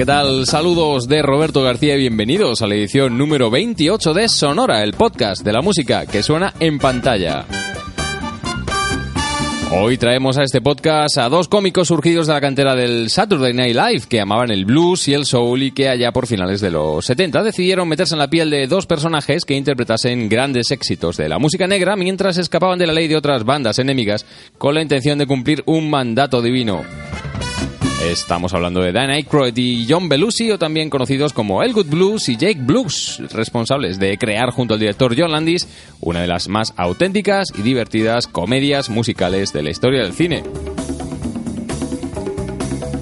¿qué tal? Saludos de Roberto García y bienvenidos a la edición número 28 de Sonora, el podcast de la música que suena en pantalla. Hoy traemos a este podcast a dos cómicos surgidos de la cantera del Saturday Night Live que amaban el blues y el soul y que allá por finales de los 70 decidieron meterse en la piel de dos personajes que interpretasen grandes éxitos de la música negra mientras escapaban de la ley de otras bandas enemigas con la intención de cumplir un mandato divino. Estamos hablando de Dan Aykroyd y John Belushi, o también conocidos como Elwood Blues y Jake Blues, responsables de crear junto al director John Landis una de las más auténticas y divertidas comedias musicales de la historia del cine.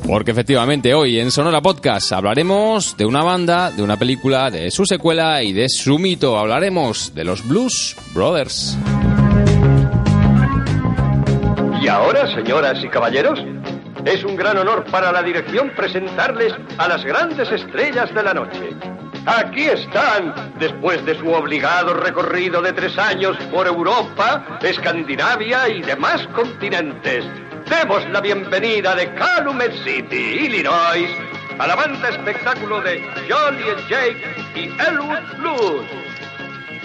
Porque efectivamente hoy en Sonora Podcast hablaremos de una banda, de una película, de su secuela y de su mito. Hablaremos de los Blues Brothers. Y ahora, señoras y caballeros, es un gran honor para la dirección presentarles a las grandes estrellas de la noche. Aquí están, después de su obligado recorrido de tres años por Europa, Escandinavia y demás continentes. Demos la bienvenida de Calumet City, Illinois, a la banda espectáculo de Jolly Jake y Elwood Blues.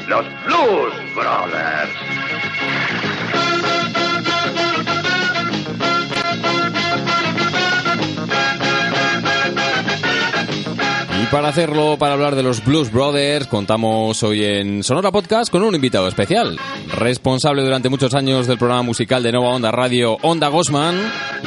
Los Blues Brothers. Para hacerlo, para hablar de los Blues Brothers, contamos hoy en Sonora Podcast con un invitado especial. Responsable durante muchos años del programa musical de Nova Onda Radio, Onda Gosman,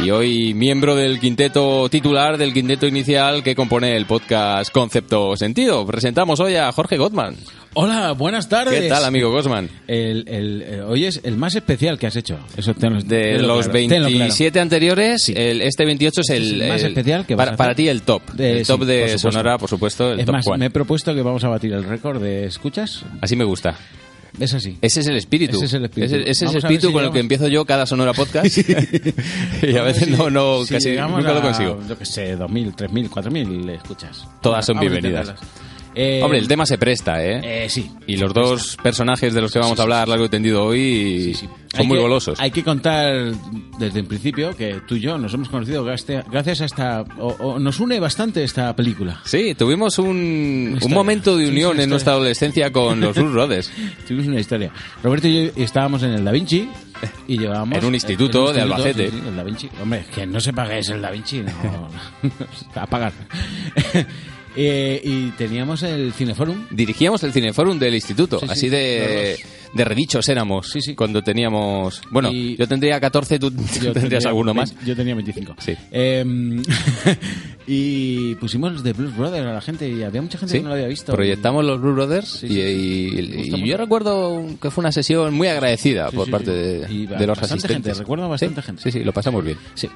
y hoy miembro del quinteto titular del quinteto inicial que compone el podcast Concepto Sentido. Presentamos hoy a Jorge Gottman. Hola, buenas tardes. ¿Qué tal, amigo Gosman? El, el, eh, hoy es el más especial que has hecho. Eso tenlo- De tenlo los claro, tenlo claro. 27 anteriores, el- este 28 es el, Este es el más el- especial que para, para ti el top. De- el top sí, de por. Sonora, por supuesto, el Es top más, one. me he propuesto que vamos a batir el récord de escuchas. Así me gusta. Es así. Ese es el espíritu. Ese es el espíritu. Ese, ese es el espíritu si con el que empiezo yo cada Sonora Podcast. y a veces no, no Si casi nunca lo a, consigo. Yo que sé, 2.000, 3.000, 4.000 escuchas. Todas son Vamos a bienvenidas. Eh, Hombre, el tema se presta, ¿eh? eh, sí. y los dos personajes de los que vamos a hablar largo y tendido hoy Sí, sí. son Hay muy que- golosos. Hay que contar desde el principio que tú y yo nos hemos conocido gracias a esta... O, o nos une bastante esta película. Sí, tuvimos un, un momento de Sí, unión sí, en nuestra adolescencia con los Blues Brothers. Tuvimos una historia. Roberto y yo estábamos en el Da Vinci y llevábamos... En un instituto de Albacete. sí, sí, el Da Vinci. Hombre, que no se pague es el Da Vinci, no. a pagar. Eh, y teníamos el Cineforum. Dirigíamos el Cineforum del instituto, Sí, sí, así de, de redichos éramos Sí, sí. cuando teníamos... Bueno, Y- yo tendría 14, tú, tendrías alguno más. Yo tenía 25. Sí. Em, y pusimos The Blues Brothers a la gente y había mucha gente que no lo había visto. proyectamos los Blue Brothers y, y- yo recuerdo que fue una sesión muy agradecida por parte de, de los bastante asistentes. gente, recuerdo bastante gente. Sí, sí, lo pasamos bien. Sí.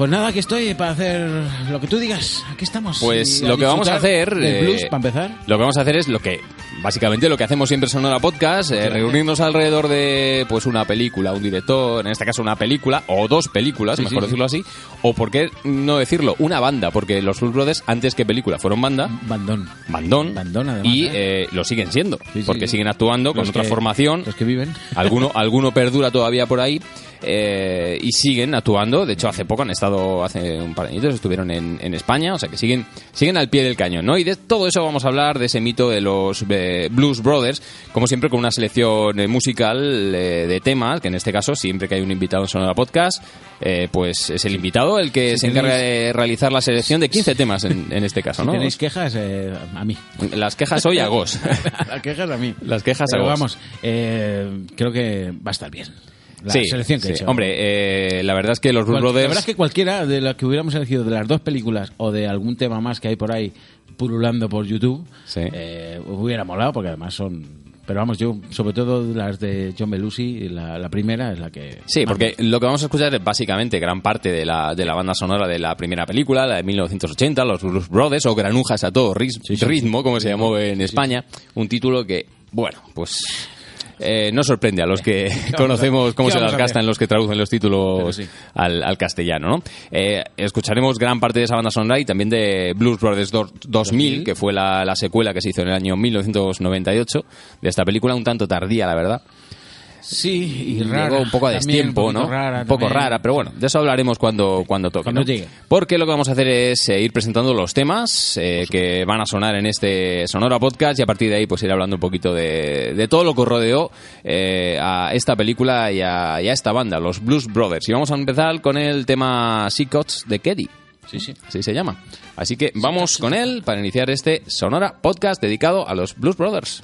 Pues nada, aquí estoy para hacer lo que tú digas. Aquí estamos. Pues Y lo que vamos a hacer... del eh, blues, para empezar. Lo que vamos a hacer es lo que... Básicamente lo que hacemos siempre en Sonora Podcast, eh, reunirnos alrededor de pues una película, un director, en este caso una película, o dos películas, Sí, mejor sí, decirlo así, o por qué no decirlo, una banda, porque los Blues Brothers, antes que película, fueron banda, Bandón. bandón, Bandón, además, y ¿eh? eh, lo siguen siendo, porque siguen actuando con otra formación, Los que viven. alguno, alguno perdura todavía por ahí eh, y siguen actuando. De hecho, hace poco han estado, hace un par de añitos, estuvieron en, en España, o sea que siguen, siguen al pie del cañón, ¿no? Y de todo eso vamos a hablar, de ese mito de los eh, Blues Brothers, como siempre con una selección eh, musical eh, de temas, que en este caso, siempre que hay un invitado en Sonora Podcast, eh, pues es el invitado el que Si se encarga tenéis- de realizar la selección de 15 temas en, en este caso, Si ¿no? tenéis quejas, eh, a mí. Las quejas hoy a Gos. Las quejas a mí. Las quejas a vamos, eh, creo que va a estar bien. La sí, selección que he hecho. Hombre, eh, la verdad es que los Cual- Brothers... La verdad es que cualquiera de las que hubiéramos elegido de las dos películas o de algún tema más que hay por ahí pululando por YouTube, Sí. eh, hubiera molado porque además son... Pero vamos, yo, sobre todo las de John Belushi, la, la primera es la que... Sí, porque lo que vamos a escuchar es básicamente gran parte de la, de la banda sonora de la primera película, la de 1980, los Blues Brothers, o Granujas a todo ris- Sí, sí, ritmo, como se llamó en España. Un título que, bueno, pues eh, no sorprende a los que conocemos cómo ¿Qué se las gastan los que traducen los títulos sí. al, al castellano, ¿no? Eh, escucharemos gran parte de esa banda sonora y también de Blues Brothers do- 2000, que fue la, la secuela que se hizo en el año 1998 de esta película, un tanto tardía, la verdad. Sí, y rara. Llegó un poco a destiempo, un ¿no? rara un poco también. rara, pero bueno, de eso hablaremos cuando, cuando toque. Cuando ¿no? llegue. Porque lo que vamos a hacer es eh, ir presentando los temas eh, que van a sonar en este Sonora Podcast y a partir de ahí pues ir hablando un poquito de, de todo lo que rodeó eh, a esta película y a, y a esta banda, los Blues Brothers. Y vamos a empezar con el tema Seacots de Keddy. Sí, sí. Así se llama. Así que vamos con él para iniciar este Sonora Podcast dedicado a los Blues Brothers.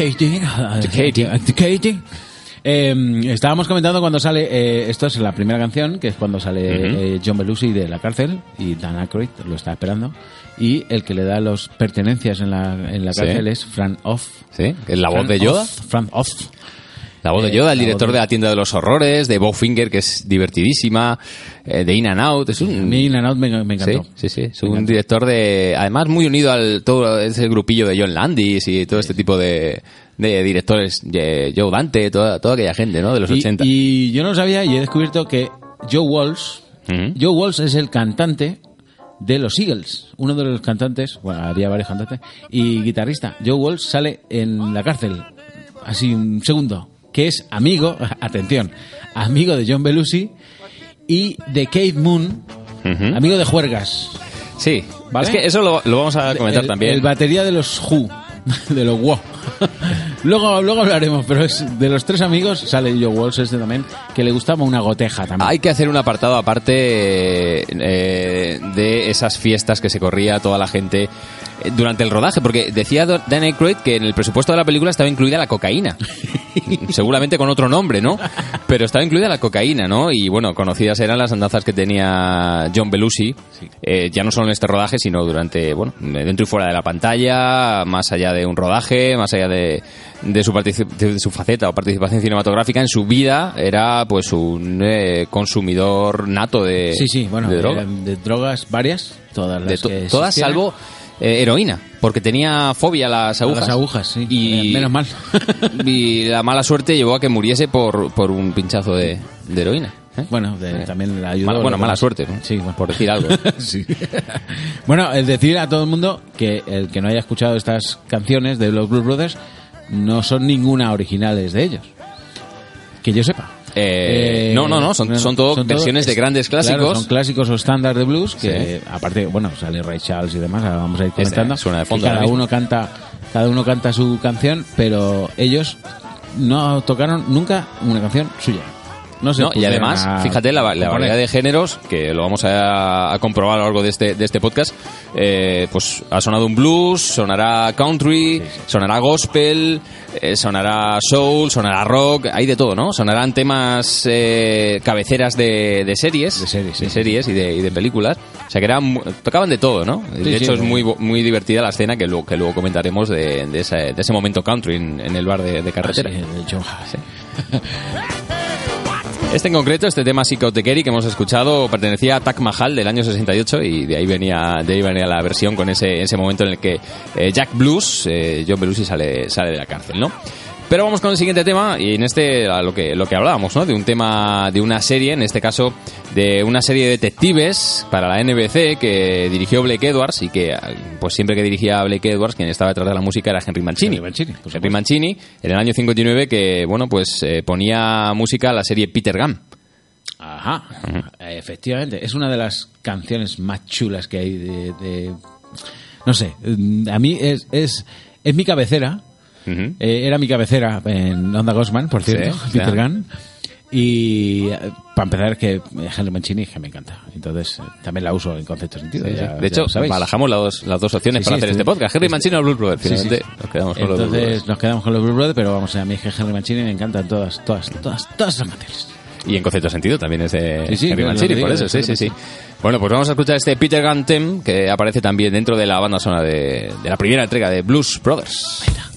The Katie. Eh, estábamos comentando cuando sale, eh, esto es la primera canción, que es cuando sale eh, John Belushi de la cárcel y Dan Aykroyd lo está esperando. Y el que le da los pertenencias en la, en la Sí. cárcel es Frank Off. ¿Sí? Es la voz de Yoda. Off, Frank Off. La voz de Eh, Yoda, el director de... de- la tienda de los horrores, de Bowfinger, que es divertidísima, eh, de In and Out, es un... In and Out me, me encantó. Sí, sí, sí. Es un director de. Además, muy unido al todo ese grupillo de John Landis y todo este tipo de, de directores. de Joe Dante, toda, toda aquella gente, ¿no? De los Y, 80. y yo no sabía y he descubierto que Joe Walsh. Joe Walsh es el cantante de los Eagles, uno de los cantantes, bueno, había varios cantantes, y guitarrista. Joe Walsh sale en la cárcel, así un segundo, que es amigo, atención, amigo de John Belushi y de Kate Moon, amigo de Juergas. Sí, ¿Vale? es que eso lo, lo vamos a comentar el, también. El batería de los Who, de los Who. luego, luego hablaremos, pero es de los tres amigos sale Joe Walsh este también, que le gustaba una goteja también. Hay que hacer un apartado aparte eh, de esas fiestas que se corría toda la gente durante el rodaje, porque decía Dan Aykroyd que en el presupuesto de la película estaba incluida la cocaína. Seguramente con otro nombre, ¿no? Pero estaba incluida la cocaína, ¿no? Y bueno, conocidas eran las andanzas que tenía John Belushi, eh, ya no solo en este rodaje, sino durante, bueno, dentro y fuera de la pantalla, más allá de un rodaje, más allá de, de su, de su faceta o participación cinematográfica en su vida, era pues un eh, consumidor nato de, sí, sí, bueno, de droga. eh, de drogas varias, todas De las to- que todas salvo eh, heroína, porque tenía fobia a las A agujas. las agujas, sí. Y, Eh, menos mal. y la mala suerte llevó a que muriese por, por un pinchazo de, de heroína. ¿eh? Bueno, de- también le ayudó. Mala- bueno, mala suerte, ¿no? Sí, bueno. por decir algo. Sí. bueno, el decir a todo el mundo que el que no haya escuchado estas canciones de los Blues Brothers no son ninguna originales de ellos. Que yo sepa. Eh, no, no, no, son, son todo versiones de grandes claro, clásicos. son clásicos o estándar de blues que, aparte, bueno, sale Ray Charles y demás, ahora vamos a ir Este comentando. suena de que fondo cada uno canta, cada uno canta su canción, pero ellos no tocaron nunca una canción suya. No, se No, y además, a fíjate la, la variedad de géneros, que lo vamos a, a comprobar a lo largo de este, de este podcast. Eh, pues ha sonado un blues, sonará country, sonará gospel, eh, sonará soul, sonará rock, hay de todo, ¿no? Sonarán temas eh, cabeceras de, de series, De series, sí, series y, de, y de películas. O sea que eran, tocaban de todo, ¿no? De hecho, es muy, muy divertida la escena que luego, que luego comentaremos de, de, ese, de ese momento country en, en el bar de, de Ah, sí, carretera. de John. Este en concreto, este tema Psychotekeri que hemos escuchado, pertenecía a Tak Mahal del año 68 y de ahí venía, de ahí venía la versión con ese, ese momento en el que eh, Jack Blues, eh, John Belushi sale, sale de la cárcel, ¿no? Pero vamos con el siguiente tema y en este a lo que lo que hablábamos, ¿no? De un tema de una serie, en este caso de una serie de detectives para la NBC que dirigió Blake Edwards y que pues siempre que dirigía a Blake Edwards quien estaba detrás de la música era Henry Mancini. Henry Mancini, Henry Mancini en el año 59 que bueno, pues eh, ponía música a la serie Peter Gunn. Ajá, efectivamente. Es una de las canciones más chulas que hay de... de- no sé, mm, a mí es, es, es mi cabecera. Ujú. Eh, era mi cabecera en Onda Gosman, por cierto, Sí, Peter. Gunn. Y eh, para empezar, que Henry Mancini que me encanta. Entonces, eh, también la uso en concepto sentido. Sí, ya- de hecho, barajamos las dos, las dos opciones Sí, para sí, hacer este podcast. Henry Mancini o Blues Brothers. Sí, sí. Finalmente nos quedamos con los Blues Entonces Brothers. nos quedamos con los Blues Brothers, pero vamos, a mí es que Henry Mancini me encantan todas, todas, todas, todas las canciones. Y en concepto sentido también es de Sí, sí, Henry Mancini, digo, por eso, sí, sí, sí. Bueno, pues vamos a escuchar este Peter Gunn theme que aparece también dentro de la banda sonora de, de la primera entrega de Blues Brothers. Thank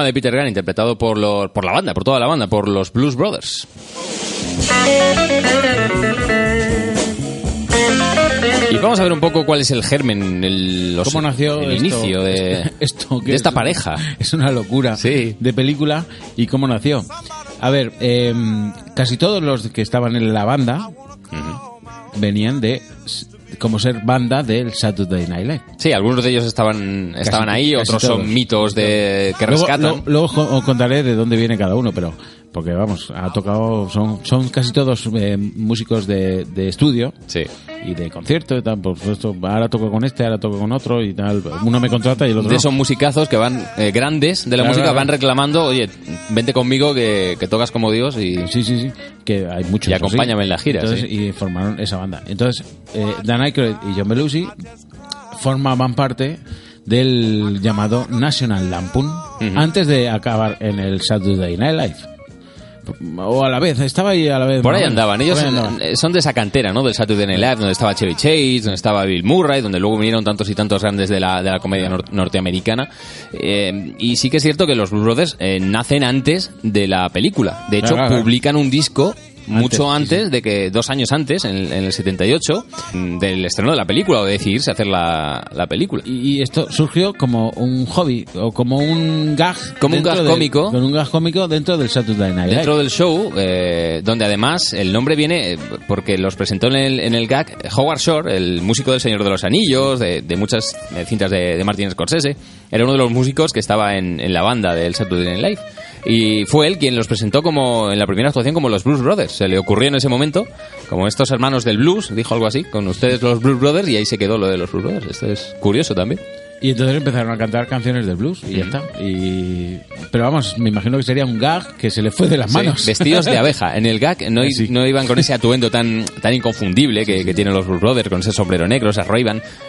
tema de Peter Gunn interpretado por, los, por la banda, por toda la banda, por los Blues Brothers. Y vamos a ver un poco cuál es el germen, el, los- ¿Cómo nació el esto? inicio de, esto de esta es- pareja. Es una locura Sí. de película y cómo nació. A ver, eh, casi todos los que estaban en la banda venían de como ser banda del Saturday Night Live. Sí, algunos de ellos estaban, estaban ahí, casi otros todos. son mitos de que Luego, rescatan. lo- luego os contaré de dónde viene cada uno, pero porque vamos, ha tocado, son, son casi todos eh, músicos de, de estudio Sí. y de concierto y tal. Por supuesto, ahora toco con este, ahora toco con otro y tal. Uno me contrata y el otro De no. esos musicazos que van eh, grandes de la Claro, música claro. van reclamando, oye, vente conmigo que, que tocas como Dios y Sí, sí, sí. Que hay muchos. Y así. acompáñame en la gira, Entonces, sí. Y formaron esa banda. Entonces, eh, Dan Aykroyd y John Belushi formaban parte del llamado National Lampoon antes de acabar en el Saturday Night Live. O a la vez, estaba ahí a la vez. por ahí andaban. Ellos Por ahí andaban. eh, son de esa cantera, ¿no? Del Saturday Night Live, donde estaba Chevy Chase, donde estaba Bill Murray, donde luego vinieron tantos y tantos grandes de la, de la comedia nor- norteamericana. Eh, y sí que es cierto que los Blues Brothers eh, nacen antes de la película. De hecho, Claro, claro. publican un disco mucho antes sí. de que, dos años antes, en, el- en el 78, mm, del estreno de la película o de decidirse hacer la, la película. Y, y esto surgió como un hobby o como un gag. Como un dentro gag del- cómico. Como un gag cómico dentro del Saturday Night. Dentro del show, eh, donde además el nombre viene eh, porque los presentó en el, en el gag Howard Shore, el músico del Señor de los Anillos, de, de muchas eh, cintas de, de Martin Scorsese. Era uno de los músicos que estaba en, en la banda del Saturday Night Live. Y fue él quien los presentó como en la primera actuación como los Blues Brothers. Se le ocurrió en ese momento, como estos hermanos del blues, dijo algo así, con ustedes los Blues Brothers, y ahí se quedó lo de los Blues Brothers. Esto es curioso también. Y entonces empezaron a cantar canciones del blues y ya está. Y... Pero vamos, me imagino que sería un gag que se le fue de las Sí, manos. vestidos de abeja. En el gag no, Sí. no iban con ese atuendo tan, tan inconfundible que, que tienen los Blues Brothers, con ese sombrero negro, ese ray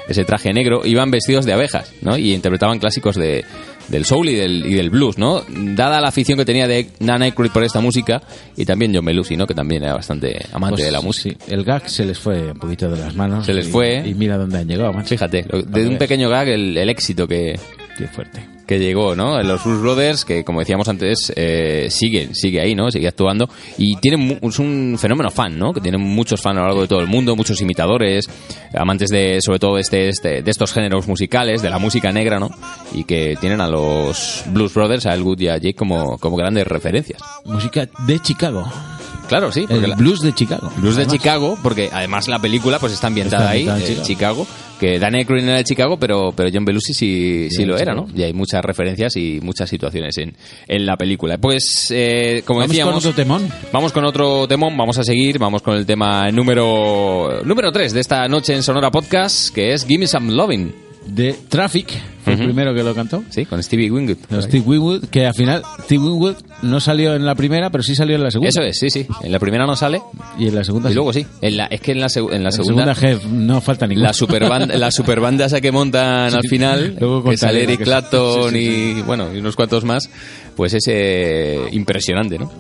ese traje negro. Iban vestidos de abejas, ¿no? Y interpretaban clásicos de, del soul y del, y del blues, ¿no? Dada la afición que tenía de Dan Aykroyd por esta música, y también John Belushi, ¿no? Que también era bastante amante Pues, de la música. sí, el gag se les fue un poquito de las manos. Se les y- fue. Y mira dónde han llegado, macho. Fíjate, lo- de Para que un pequeño gag, el, el éxito que, Qué fuerte. Que llegó, ¿no? Los Blues Brothers, que como decíamos antes, eh, sigue, ahí, ¿no? Sigue actuando. Y tiene es un fenómeno fan, ¿no? Que tienen muchos fans a lo largo de todo el mundo, muchos imitadores, amantes de, sobre todo, este, este, de estos géneros musicales, de la música negra, ¿no? Y que tienen a los Blues Brothers, a El Good y a Jake como, como grandes referencias. Música de Chicago. Claro, sí, El la- blues de Chicago. Blues de. Chicago, porque además la película pues está ambientada Está ahí, en en Chicago. que Dan Aykroyd era de Chicago, pero, pero John Belushi sí, sí Sí, lo era. ¿no? Y hay muchas referencias y muchas situaciones en, en la película. Pues, eh, como Vamos decíamos... con otro temón. Vamos con otro temón, vamos a seguir, vamos con el tema número número 3 de esta noche en Sonora Podcast, que es Gimme Some Loving. De Traffic, fue el primero que lo cantó. Sí, con Stevie Wingate. Steve Winwood, que al final Steve Winwood no salió en la primera, pero sí salió en la segunda. Eso es, sí, sí. En la primera no sale Y en la segunda y luego sí. En la, es que en la, seg- en la En la segunda... segunda, jefe, no falta ninguna. la superbanda, la superbanda esa que montan al final, Luego que sale la Eric Clapton sí, sí, sí. y bueno, y unos cuantos más, pues es eh, impresionante, ¿no?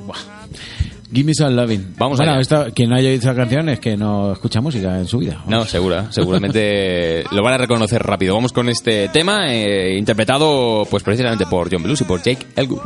Give me some loving. Vamos bueno, allá. esta- quien no haya oído esa canción es que no escucha música en su vida. No, segura, seguramente lo van a reconocer rápido. Vamos con este tema eh, interpretado pues precisamente por John Belushi, por Jake Elgood.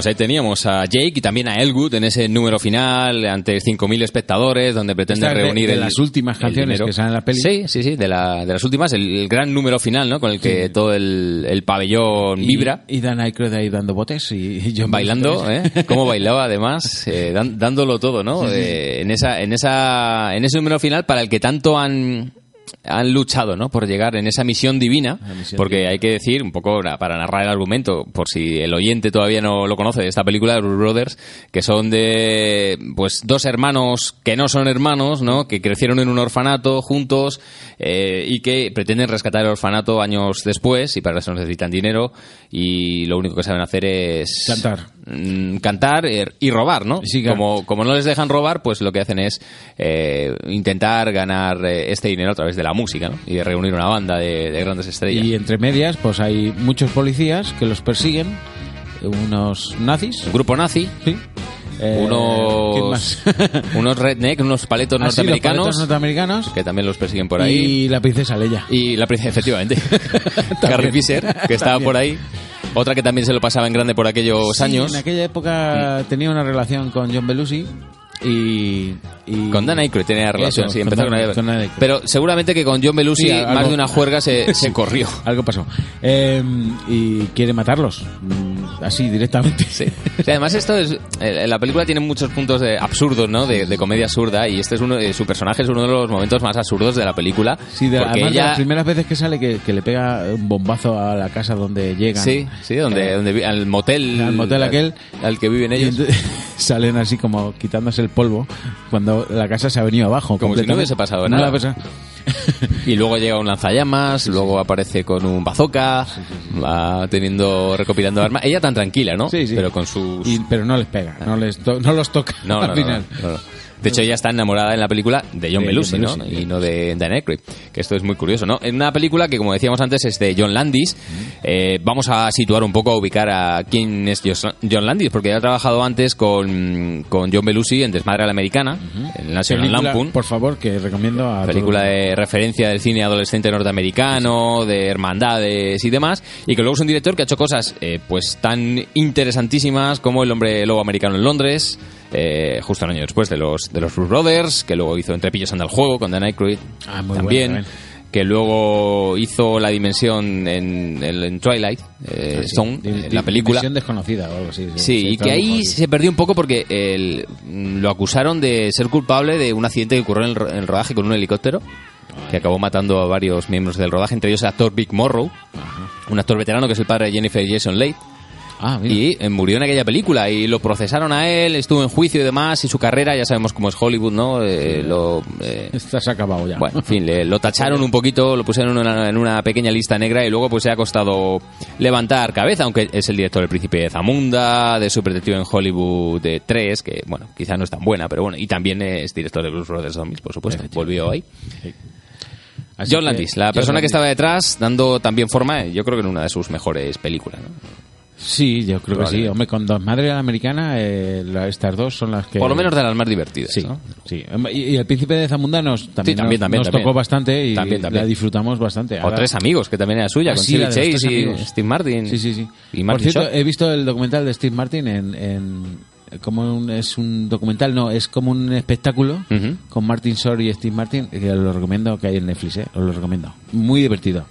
Pues ahí teníamos a Jake y también a Elwood en ese número final ante 5.000 espectadores donde pretende Esta es de- reunir de el- las últimas canciones que salen en la peli. Sí, sí, sí, de, la- de las últimas, el, el gran número final, ¿no? Con el que todo el, el pabellón vibra. Y Dan Aykroyd ahí dando botes y, y John bailando. ¿eh? Cómo bailaba además, eh, dan- dándolo todo, ¿no? Eh, en esa, en esa, en ese número final para el que tanto han han luchado, ¿no? Por llegar en esa misión divina, misión porque hay que decir un poco para narrar el argumento, por si el oyente todavía no lo conoce de esta película de Brothers, que son de pues dos hermanos que no son hermanos, ¿no? Que crecieron en un orfanato juntos eh, y que pretenden rescatar el orfanato años después y para eso necesitan dinero y lo único que saben hacer es Cantar. Mm, cantar eh, y robar, ¿no? Sí, claro. como, como no les dejan robar, pues lo que hacen es eh, intentar ganar eh, este dinero a través de la música, ¿no? Y de reunir una banda de, de grandes estrellas. Y entre medias, pues hay muchos policías que los persiguen, unos nazis. Un grupo nazi, Sí. Eh, ¿quién unos, unos redneck, unos paletos Ah, sí, los norteamericanos, norteamericanos. que también los persiguen por ahí. Y la princesa Leia. Y la princesa, efectivamente. Carrie Fisher, que estaba por ahí. Otra que también se lo pasaba en grande por aquellos Sí, años. Mm. En aquella época tenía una relación con John Belushi y... y- Con Dan Aykroyd tenía relación, Eso, sí, con Dan- con, Dan-. Pero seguramente que con John Belushi Sí, algo- más de una juerga se, se corrió. Algo pasó. Eh, y quiere matarlos. mm, Así, directamente. Sí. O sea, además esto es eh, la película tiene muchos puntos de absurdos, ¿no? De, de comedia absurda y este es uno de su personaje es uno de los momentos más absurdos de la película. Sí, de, porque además de ella las primeras veces que sale que, que le pega un bombazo a la casa donde llegan. sí, sí, donde, Eh, donde al motel al motel aquel. al que viven y ellos. entonces salen así como quitándose el polvo cuando la casa se ha venido abajo. Como si no hubiese pasado nada. Y luego llega un lanzallamas, luego aparece con un bazooka, va teniendo recopilando armas. Ella tan tranquila, ¿no? Sí, sí. Pero con sus Y- pero no les pega, no, les to- no los toca No, al no, final. no, no. De hecho, ella está enamorada en la película de John De Belushi, John ¿no? Y no de Dan Aykroyd. Que esto es muy curioso, ¿no? En una película que, como decíamos antes, es de John Landis. eh, vamos a situar un poco, a ubicar a quién es John Landis, porque ya ha trabajado antes con, con John Belushi en Desmadre a la Americana, en National Película, Lampoon. por favor, que recomiendo a Película todo de referencia del cine adolescente norteamericano, de hermandades y demás, y que luego es un director que ha hecho cosas eh, pues tan interesantísimas como El hombre lobo americano en Londres, eh, justo un año después de los de los Blues Brothers, que luego hizo Entre pillos anda el juego con Dan Aykroyd, Ah, muy también. bueno. Que luego hizo la dimensión en, en- en Twilight eh, Zone, en di- la película. Dimensión desconocida o algo así. Sí, se y que ahí se perdió un poco porque el- lo acusaron de ser culpable de un accidente que ocurrió en el, ro- en el rodaje con un helicóptero que acabó matando a varios miembros del rodaje, entre ellos el actor Big Morrow, un actor veterano que es el padre de Jennifer Jason Leigh, Ah, y eh, murió en aquella película y lo procesaron a él, estuvo en juicio y demás, y su carrera, ya sabemos cómo es Hollywood, ¿no? Eh, lo, eh, ha acabado ya. bueno, en fin, le- lo tacharon un poquito, lo pusieron en una, en una pequeña lista negra y luego pues se ha costado levantar cabeza, aunque es el director del Príncipe de Zamunda, de Super Detective en Hollywood de 3, que bueno, quizá no es tan buena, pero bueno, y también es director de Blues Brothers Zombies, por supuesto, volvió ahí. Así John Landis, la John persona que estaba detrás, dando también forma, yo creo que en una de sus mejores películas. ¿no? Sí, yo creo que sí. Hombre, con Dos Madre a la Americana, eh, la- estas dos son las que... Por lo menos de las más divertidas. Sí, ¿no? sí. Y, y el Príncipe de Zamunda nos también, también, nos, también, nos también. tocó bastante y También, también. la disfrutamos bastante. O Ahora- Tres Amigos, que también era suya, Ah, con sí, Chevy la de los Chase Tres y Amigos. Steve Martin. Sí, sí, sí. Y Por Martin cierto, Short. he visto el documental de Steve Martin en... en como un, es un documental, no, es como un espectáculo Ujú. con Martin Short y Steve Martin, que lo recomiendo que hay en Netflix, ¿eh? os lo recomiendo. Muy divertido.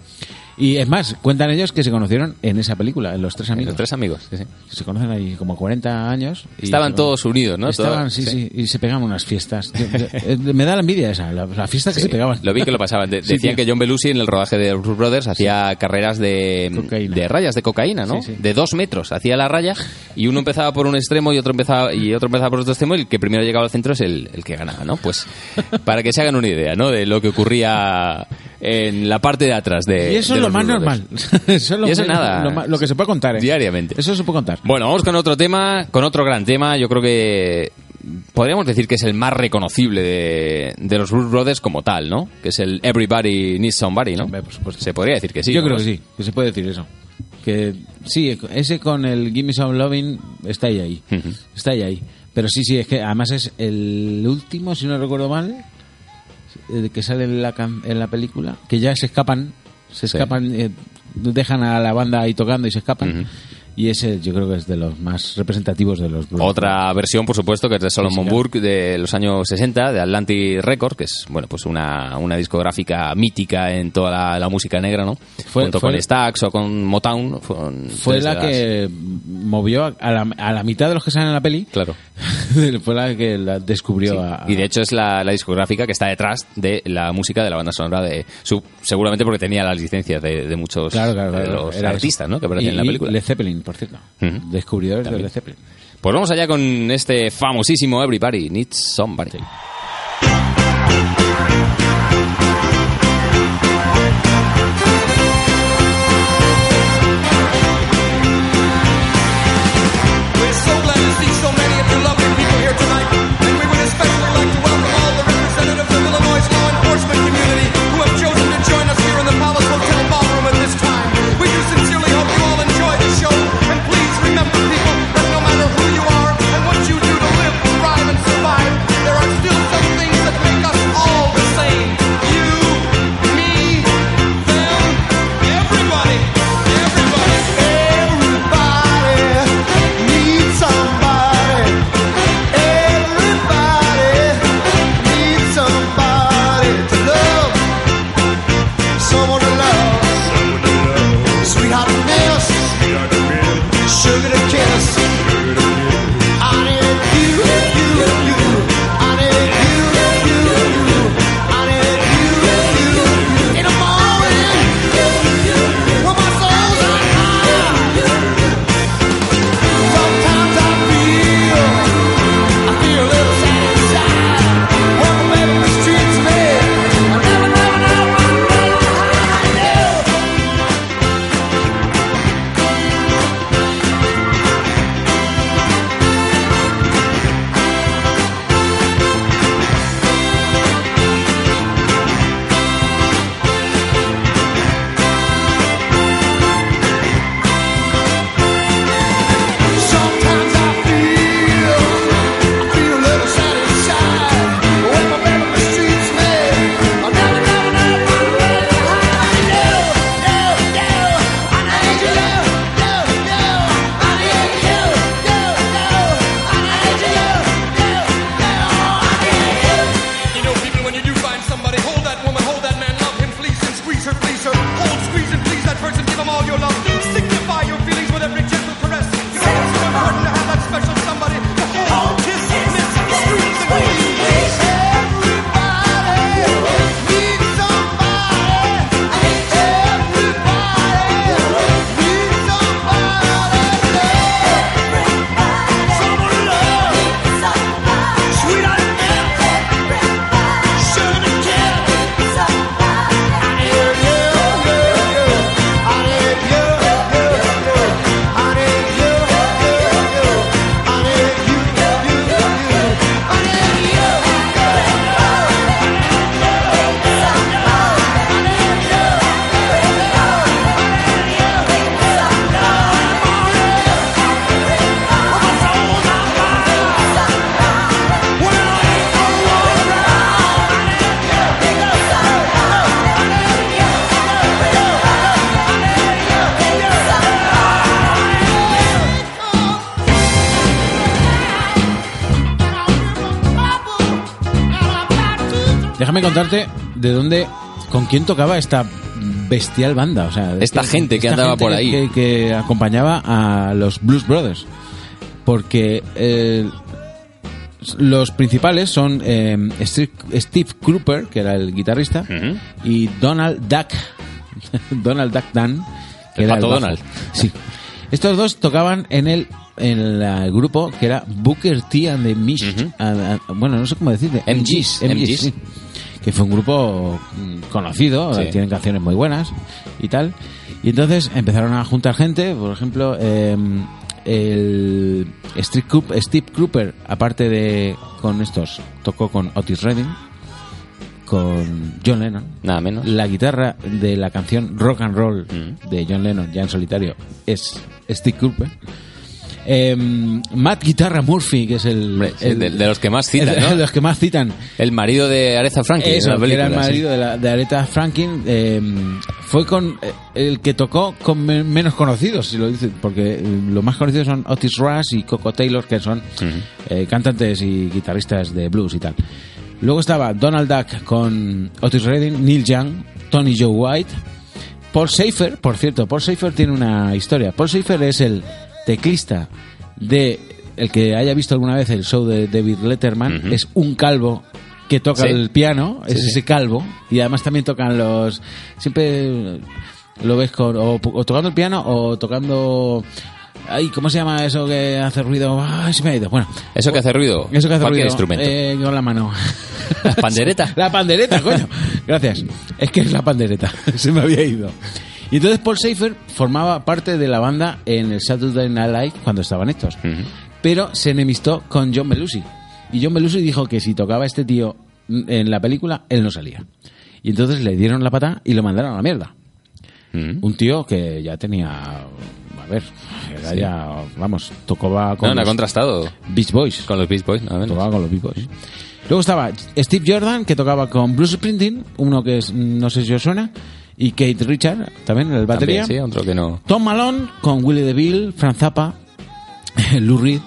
Y es más, cuentan ellos que se conocieron en esa película, en Los Tres Amigos. Los Tres Amigos, sí, sí. Se conocen ahí como 40 años. y Estaban todos unidos, ¿no? Estaban, sí, sí. sí, y se pegaban unas fiestas. Eh, Me da la envidia esa, la, la fiesta que se pegaban. Lo vi que lo pasaban. De- decían tío. que John Belushi en el rodaje de Blues Brothers hacía carreras de, Cocaína. de rayas de cocaína, ¿no? De dos metros. Hacía la raya y uno empezaba por un extremo y otro empezaba y otro empezaba por otro extremo y el que primero llegaba al centro es el, el que ganaba, ¿no? Pues para que se hagan una idea, ¿no? De lo que ocurría en la parte de atrás de Y eso de es lo más normal. Eso es lo, Y eso que- nada. Lo, lo que se puede contar, ¿eh? Diariamente. Eso se puede contar. Bueno, vamos con otro tema, con otro gran tema. Yo creo que podríamos decir que es el más reconocible de, de los Blues Brothers como tal, ¿no? Que es el Everybody Needs Somebody, ¿no? Hombre, por supuesto. Se podría decir que sí. Yo ¿no? creo que sí, que se puede decir eso. Que sí, ese con el Gimme Some Loving está ahí, ahí. Está ahí, ahí. Pero sí, sí, es que además es el último, si no recuerdo mal, eh, que sale en la, en la película, que ya se escapan, se Sí. escapan, eh, dejan a la banda ahí tocando y se escapan. Y ese yo creo que es de los más representativos de los blues. Otra versión, por supuesto, que es de Solomon Música. Burke de los años 60, de Atlantic Records, que es bueno pues una, una discográfica mítica en toda la, la música negra, ¿no? Fue- Junto fue- con Stax o con Motown. Fue la que movió a a la, a la mitad de los que salen en la peli. Claro. fue la que la descubrió a, Y de hecho es la, la discográfica que está detrás de la música de la banda sonora de su, seguramente porque tenía las licencias de, de muchos Claro, claro, de los artistas eso. ¿no? que aparecen Y- en la película. Led Zeppelin, por cierto. Ujú. Descubridores También. de Led Zeppelin. Pues vamos allá con este famosísimo Everybody Needs Somebody. Déjame contarte de dónde, con quién tocaba esta bestial banda. O sea, Esta gente que andaba por ahí. Que, que acompañaba a los Blues Brothers. Porque eh, los principales son eh, Steve, Steve Cropper, que era el guitarrista, y Donald Duck. Donald Duck Dan, que El era pato bajo. Donald. Sí. Estos dos tocaban en el en la- el grupo que era Booker T and the Mish. Ujú. ah, ah, bueno, no sé cómo decirle. MGs, MGs. sí. Que fue un grupo mm, conocido, Sí. tienen canciones muy buenas y tal. Y entonces empezaron a juntar gente, por ejemplo, eh, el Steve Cooper, Steve Cropper, aparte de con estos, tocó con Otis Redding, con John Lennon. Nada menos. La guitarra de la canción Rock and Roll Mm. de John Lennon, ya en solitario, es Steve Cooper. Eh, Matt Guitarra Murphy, que es el... Hombre, el- de, de los que más citan, el- ¿no? de los que más citan. El marido de Aretha Franklin. Eso, en la que era el película, sí. marido de, la, de Aretha Franklin, eh, fue con eh, el que tocó con me- menos conocidos, si lo dicen, porque eh, los más conocidos son Otis Rush y Coco Taylor, que son eh, cantantes y guitarristas de blues y tal. Luego estaba Donald Duck con Otis Redding, Neil Young, Tony Joe White, Paul Schaefer, por cierto, Paul Schaefer tiene una historia. Paul Schaefer es el teclista de el que haya visto alguna vez el show de David Letterman, es un calvo que toca Sí. el piano, es Sí, ese calvo, y además también tocan los... Siempre lo ves con, o, o tocando el piano o tocando... Ay, ¿cómo se llama eso que hace ruido? Ay, se me ha ido. Bueno, Eso que hace ruido. eso que hace ruido. instrumento. Eh, con la mano. ¿La pandereta? la pandereta, coño. Gracias. Es que es la pandereta. Se me había ido. Y entonces Paul Schaefer formaba parte de la banda en el Saturday Night Live cuando estaban estos. Pero se enemistó con John Belushi. Y John Belushi dijo que si tocaba este tío en la película, él no salía. Y entonces le dieron la pata y lo mandaron a la mierda. Un tío que ya tenía... A ver, era ya... Vamos, tocaba con No, no ha contrastado Beach Boys. con los Beach Boys, nada menos. Tocaba con los Beach Boys. Luego estaba Steve Jordan, que tocaba con Bruce Springsteen, uno que es, no sé si os suena, y Kate Richard, también en el batería. También, sí, otro que no. Tom Malone con Willie DeVille, Frank Zappa, Lou Reed.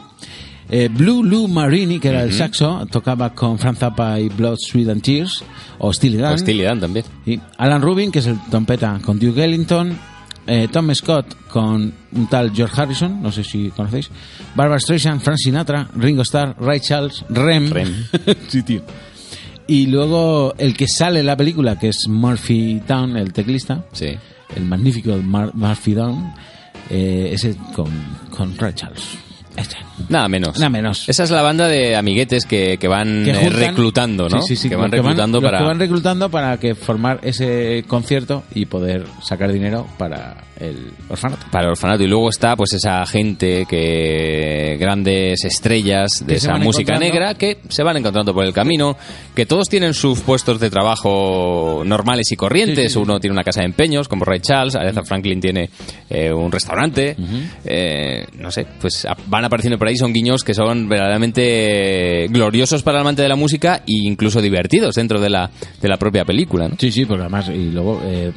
Eh, Blue Lou Marini, que era el saxo, tocaba con Frank Zappa y Blood, Sweat and Tears, o Steely Dan. Hostilidad también. Y Alan Rubin, que es el trompeta, con Duke Ellington. eh, Tom Scott con un tal George Harrison, no sé si conocéis. Barbara Streisand, Frank Sinatra, Ringo Starr, Ray Charles, Rem. Rem. sí, tío. Y luego el que sale en la película, que es Murphy Town, el teclista, Sí. el magnífico Mar- Murphy Town, eh, ese con, con. Este. Nada menos. Nada menos. Esa es la banda de amiguetes que, que van Que eh, reclutando, ¿no? Sí, sí, sí, que van reclutando para... que van reclutando para que formar ese concierto y poder sacar dinero para el orfanato. para el orfanato. Y luego está pues esa gente que grandes estrellas de esa van música negra que se van encontrando por el camino que todos tienen sus puestos de trabajo normales y corrientes. Uno tiene una casa de empeños como Ray Charles. Aretha Franklin tiene eh, un restaurante. Eh, no sé pues a- van apareciendo por ahí son guiños que son verdaderamente gloriosos para el amante de la música e incluso divertidos dentro de la de la propia película ¿no? Sí, sí, porque además, y luego eh,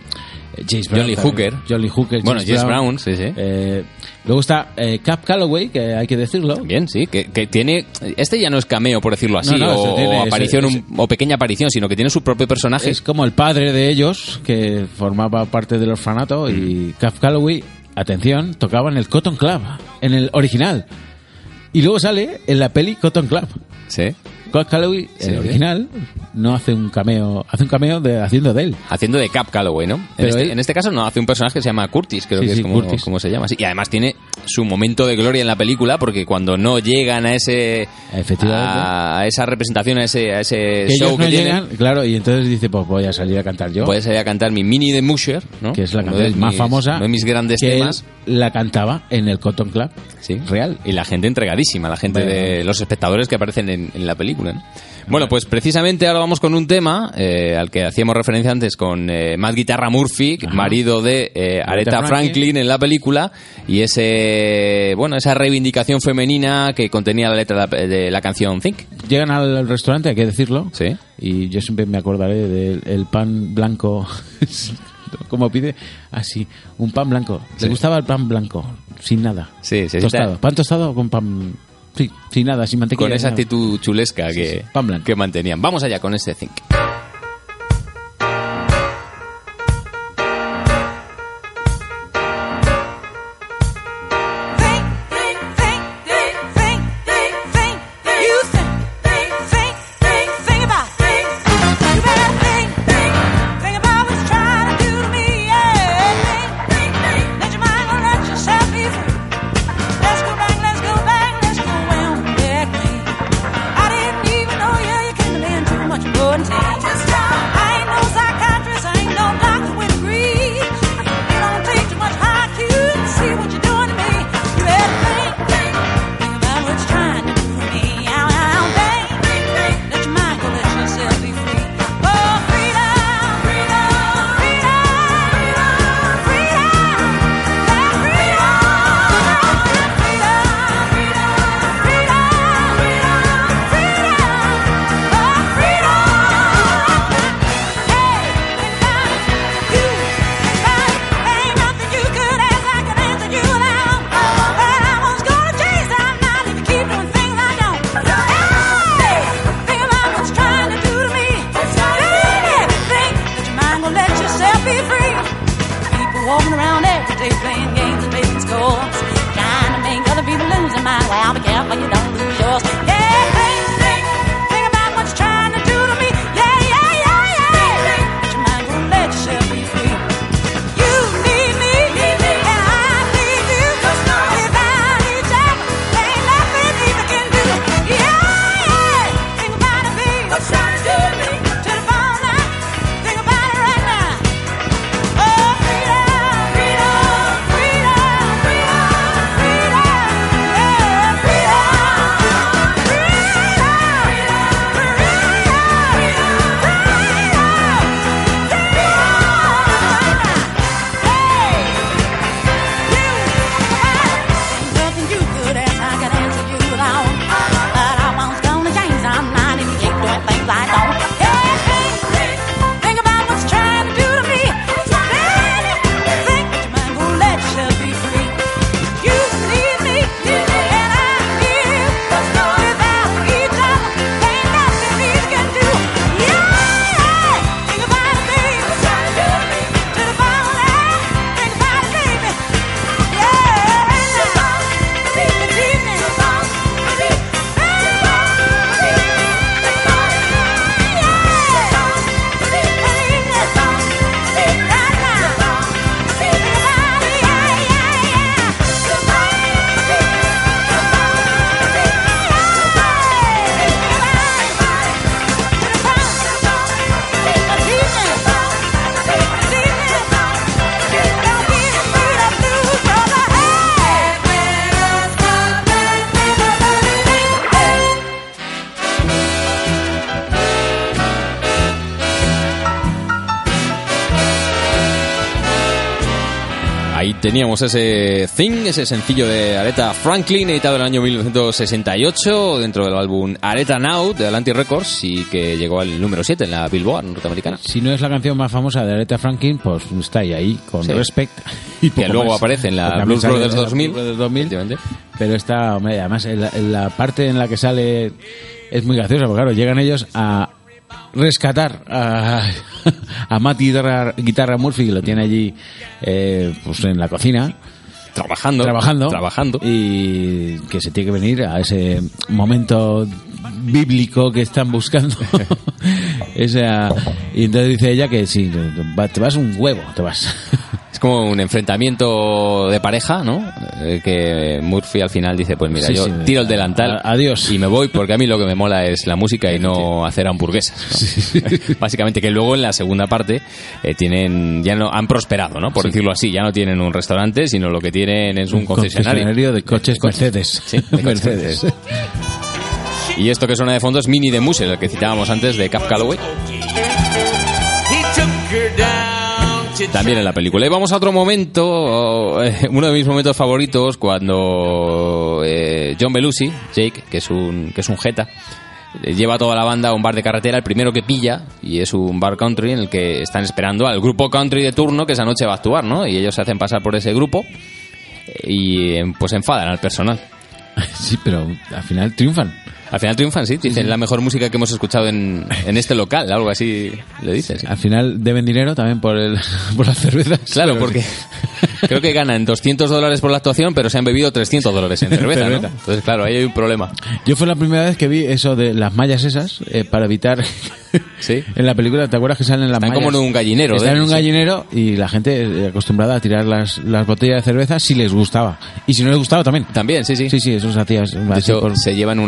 James Brown. John Lee también. Hooker. John Lee Hooker. Bueno, James Brown, sí, sí. Eh, luego está eh, Cap Calloway, que hay que decirlo. Bien, sí, que, que tiene... Este ya no es cameo, por decirlo así, No, no, o, ese tiene- o ese- aparición, ese- un- o pequeña aparición, sino que tiene su propio personaje. Es como el padre de ellos, que formaba parte del orfanato, y Cap Calloway, atención, tocaba en el Cotton Club, en el original. Y luego sale en la peli Cotton Club. Sí. Cap Calloway, Sí, el original, no hace un cameo, hace un cameo de, haciendo de él. Haciendo de Cap Calloway, ¿no? En este, él- en este caso no, hace un personaje que se llama Curtis, creo Sí, que es sí, como, como se llama. Sí, y además tiene su momento de gloria en la película, porque cuando no llegan a ese... Efectivamente. A esa representación, a ese, a ese Que show ellos que tienen, llegan, claro, y entonces dice, pues voy a salir a cantar yo. puede salir a cantar mi Mini de Musher, ¿no? que es la canción más mis- famosa Uno de mis grandes que él temas. la cantaba en el Cotton Club Sí. real Y la gente entregadísima, la gente Bueno. de los espectadores que aparecen en, en la película. ¿no? Bueno, pues precisamente ahora vamos con un tema eh, al que hacíamos referencia antes con eh, Matt Guitarra Murphy, Ajá. marido de eh, Aretha Franklin. Franklin en la película y ese bueno esa reivindicación femenina que contenía la letra de la, de la canción Think. llegan al restaurante hay que decirlo Sí. y yo siempre me acordaré del el pan blanco como pide así un pan blanco Sí. le gustaba el pan blanco sin nada Sí, se tostado pan tostado con pan sí sin nada sin mantequilla Con esa nada. actitud chulesca Sí, que, sí, que mantenían. Vamos allá con ese Think. Teníamos ese Thing, ese sencillo de Aretha Franklin, editado en el año 1968 dentro del álbum Aretha Now de Atlantic Records y que llegó al número 7 en la Billboard norteamericana. Si no es la canción más famosa de Aretha Franklin, pues está ahí, ahí con Sí. Respect. Y Que luego más. aparece en la Porque Blues Brothers en la 2000. Blues Brothers 2000. Efectivamente. Pero está, además, en la, en la parte en la que sale es muy graciosa, porque claro, llegan ellos a rescatar a, a Matt Guitarra, Guitarra Murphy, que lo tiene allí eh, pues en la cocina, Trabajando. trabajando. Trabajando. Y que se tiene que venir a ese momento bíblico que están buscando. Esa, y entonces dice ella que sí, va- te vas un huevo, te vas. Es como un enfrentamiento de pareja, ¿no? Eh, que Murphy al final dice, pues mira, Sí, yo sí, tiro el delantal. a- adiós. Y me voy porque a mí lo que me mola es la música y no hacer hamburguesas. ¿no? Básicamente que luego en la segunda parte eh, tienen, ya no, han prosperado, ¿no? Por decirlo así, ya no tienen un restaurante, sino lo que tienen es un concesionario. de coches Mercedes. Sí, de coches Mercedes. Y esto que suena de fondo es Mini de Musel, el que citábamos antes de Cap Calloway. También en la película. Y vamos a otro momento, eh, uno de mis momentos favoritos, cuando eh, John Belushi, Jake, que es un, que es un jeta, eh, lleva a toda la banda a un bar de carretera, el primero que pilla, y es un bar country en el que están esperando al grupo country de turno que esa noche va a actuar, ¿no? Y ellos se hacen pasar por ese grupo eh, y eh, pues enfadan al personal. Sí, pero al final triunfan. Al final triunfan, sí, dicen la mejor música que hemos escuchado en, en este local, algo así le dices. Al final deben dinero también por, el, por las cervezas. Claro, porque sí. creo que ganan 200 dólares por la actuación, pero se han bebido 300 dólares en cerveza, ¿no? Cerveza. Entonces, claro, ahí hay un problema. Yo fue la primera vez que vi eso de las mallas esas eh, para evitar. Sí. en la película, ¿te acuerdas que salen las Están mallas? como en un gallinero, Están de- en un sí. gallinero y la gente eh, acostumbrada a tirar las, las botellas de cerveza si les gustaba. Y si no les gustaba también. También, sí, sí. Sí, sí, eso se hacía. De hecho, por- se llevan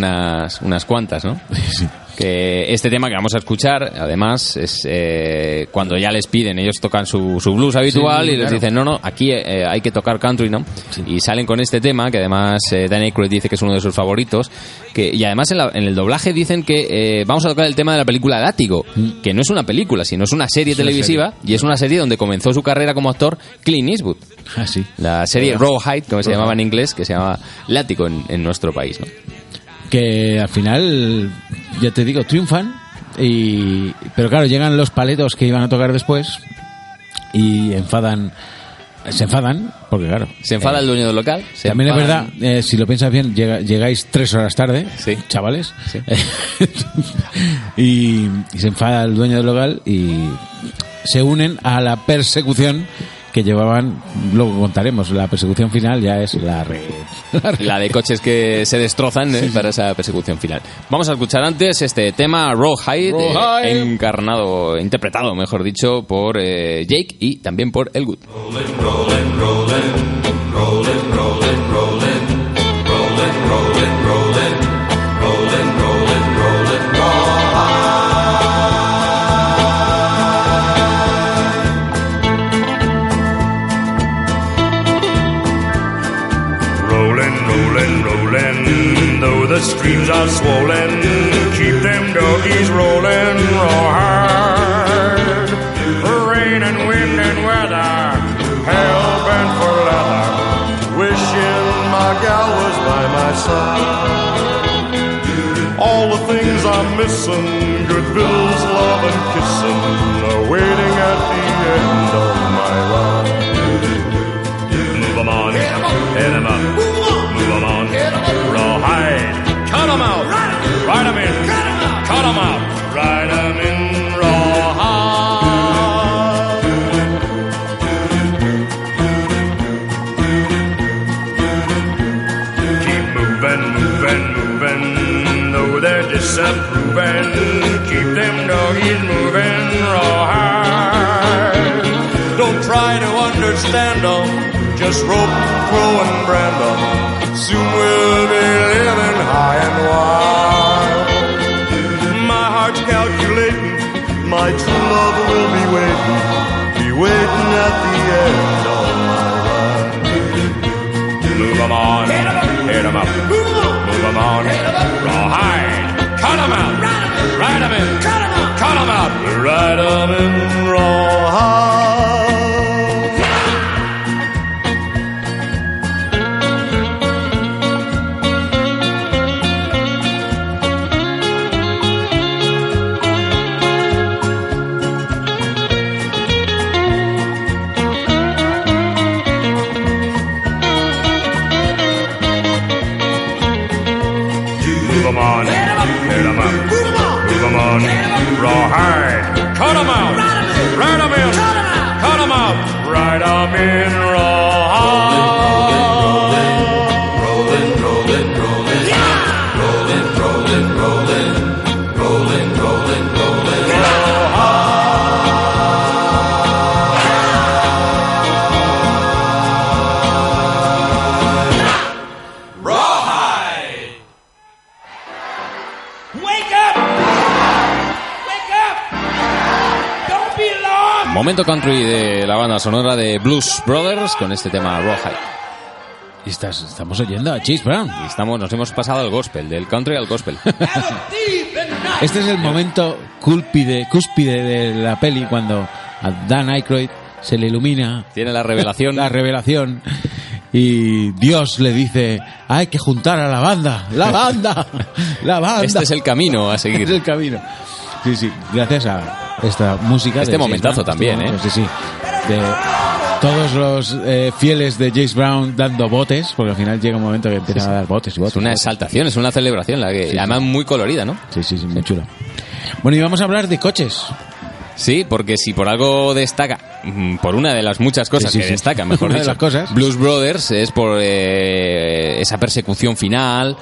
unas, unas cuantas, ¿no? Sí. Que este tema que vamos a escuchar, además, es eh, cuando ya les piden, ellos tocan su, su blues habitual Sí, y les dicen, no, no, aquí eh, hay que tocar country, ¿no? Y salen con este tema, que además eh, Dan Aykroyd dice que es uno de sus favoritos, que, y además en, la- en el doblaje dicen que eh, vamos a tocar el tema de la película Látigo, que no es una película, sino es una serie Mm. Una televisiva, y es una serie donde comenzó su carrera como actor Clint Eastwood. Ah, sí. La serie Rawhide, como se llamaba en inglés, que se llama Látigo en, en nuestro país, ¿no? Que al final, ya te digo, triunfan. Y, pero claro, llegan los paletos que iban a tocar después y enfadan. Se enfadan, porque claro. Se enfada eh, el dueño del local. se También es verdad, eh, si lo piensas bien, llega- llegáis tres horas tarde, Sí. chavales. Sí. y, y se enfada el dueño del local y se unen a la persecución que llevaban, luego contaremos, la persecución final ya es la re... la de coches que se destrozan ¿eh? para esa persecución final. Vamos a escuchar antes este tema Rawhide, eh, Rawhide. encarnado, interpretado, mejor dicho, por eh, Jake y también por Elwood. Rolling, the streams are swollen, keep them doggies rolling raw hard. For Rain and wind and weather, hell bent for leather, wishing my gal was by my side. All the things I'm missing, good bills, love and kissing, are waiting at the end of my ride. Move 'em on, hit 'em up, 'em out, ride 'em in, cut 'em out, ride 'em in, rawhide. Keep moving, moving, moving, though they're disapproving, keep them doggies moving, rawhide. Don't try to understand them, just rope, throw, and brand them. Soon we'll be living high wild. My heart's calculating, my true love will be waiting, be waiting at the end of my ride. Move 'em on, hit 'em up, move 'em on, rawhide, cut 'em out, ride 'em in, cut 'em out, ride 'em in, rawhide. Cut them out. Cut them out. Cut them out. Cut them out. Cut. Right them in. Momento country de la banda sonora de Blues Brothers con este tema Rawhide. Y estás- estamos oyendo a Chase Brown. Y estamos, nos hemos pasado al gospel, del country al gospel. Este es el momento cúspide, cúspide de la peli cuando a Dan Aykroyd se le ilumina Tiene la revelación. la revelación y Dios le dice hay que juntar a la banda, la banda, la banda. Este es el camino a Este seguir. es el camino. Sí, sí, gracias a esta música. Este de momentazo también, ¿eh? Sí, sí. De todos los eh, fieles de James Brown dando botes, porque al final llega un momento que empiezan a dar botes y botes. Es una exaltación, es una celebración, la que, Sí, además muy colorida, ¿no? Sí, sí, sí, muy chulo. Bueno, y vamos a hablar de coches. Sí, porque si por algo destaca, mm, por una de las muchas cosas Sí, sí, que sí. destaca, mejor Una de dicho, las cosas. Blues Brothers es por eh, esa persecución final,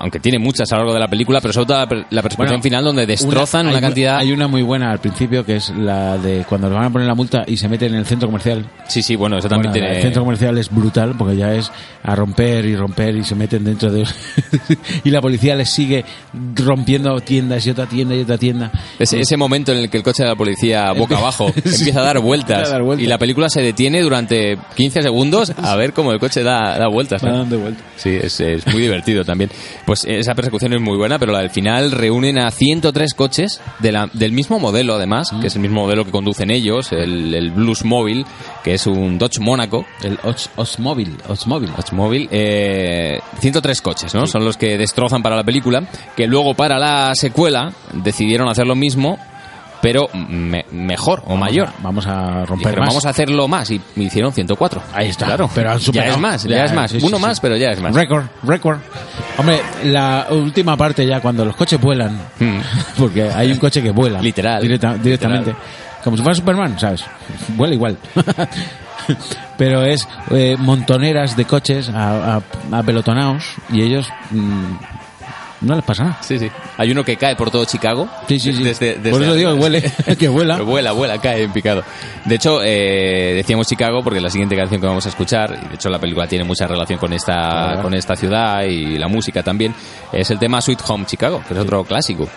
aunque tiene muchas a lo largo de la película, pero sobre todo la, la persecución Bueno, final donde destrozan una, hay- cantidad... Hay una muy buena al principio que es la de cuando le van a poner la multa y se meten en el centro comercial. Sí, sí, bueno, eso también Bueno, tiene... El centro comercial es brutal porque ya es a romper y romper y se meten dentro de... y la policía les sigue rompiendo tiendas y otra tienda y otra tienda. Ese, ese momento en el que el coche de la policía boca abajo Sí. empieza a dar vueltas, Empieza a dar vueltas. y la película se detiene durante 15 segundos a ver cómo el coche da, da vueltas. Dando vueltas. Sí, es, es muy divertido también. Pues esa persecución es muy buena, pero la del final reúnen a 103 coches de la- del mismo modelo, además, que es el mismo modelo que conducen ellos, el, el Blues Mobile, que es un Dodge Mónaco. El Os- Osmóvil. Osmóvil. Dodge Mobile, eh, 103 coches, ¿no? Son los que destrozan para la película, que luego para la secuela decidieron hacer lo mismo, pero me- mejor o mayor. Vamos a romper Dijeron, más. vamos a hacerlo más y me hicieron 104. Ahí está. Claro, pero han ya superado. es más, ya, es más. sí, Uno sí. más, pero ya es más. Récord, récord. Hombre, la última parte ya cuando los coches vuelan, Mm. porque hay un coche que vuela. Literal. directa- directamente. Como si fuera Superman, ¿sabes? Vuela igual. pero es eh, montoneras de coches a, a- apelotonados y ellos mm, no les pasa nada. Sí, sí. Hay uno que cae por todo Chicago. Sí, sí, sí. Desde- desde Por eso digo que huele, que vuela. Que vuela, vuela, cae en picado. De hecho, eh, decíamos Chicago porque la siguiente canción que vamos a escuchar, y de hecho la película tiene mucha relación con esta, con esta ciudad y la música también, es el tema Sweet Home Chicago, que es otro clásico.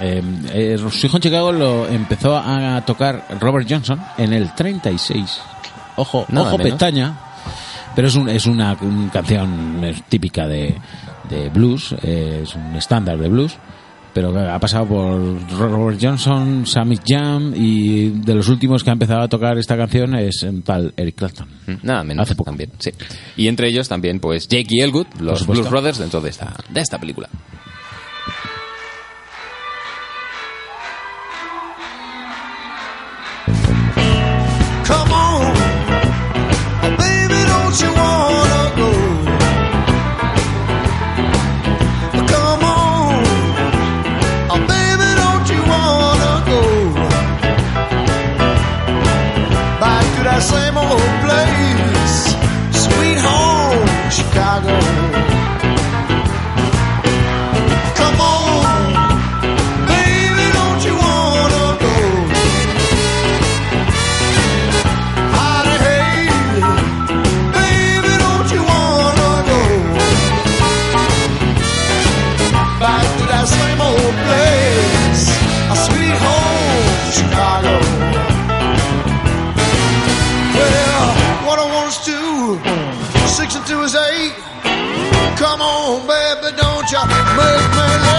Eh, eh, su hijo en Chicago lo empezó a tocar Robert Johnson en el 36. Ojo, Nada ojo menos. pestaña. Pero es, un, es una, una canción típica de, de blues, eh, es un estándar de blues. Pero ha pasado por Robert Johnson, Sammy Jam y de los últimos que ha empezado a tocar esta canción es tal Eric Clapton. Nada menos Hace poco. también, sí. Y entre ellos también, pues, Jake y Elwood, los. Blues Brothers, dentro de esta, de esta película. Chicago? Baby, don't you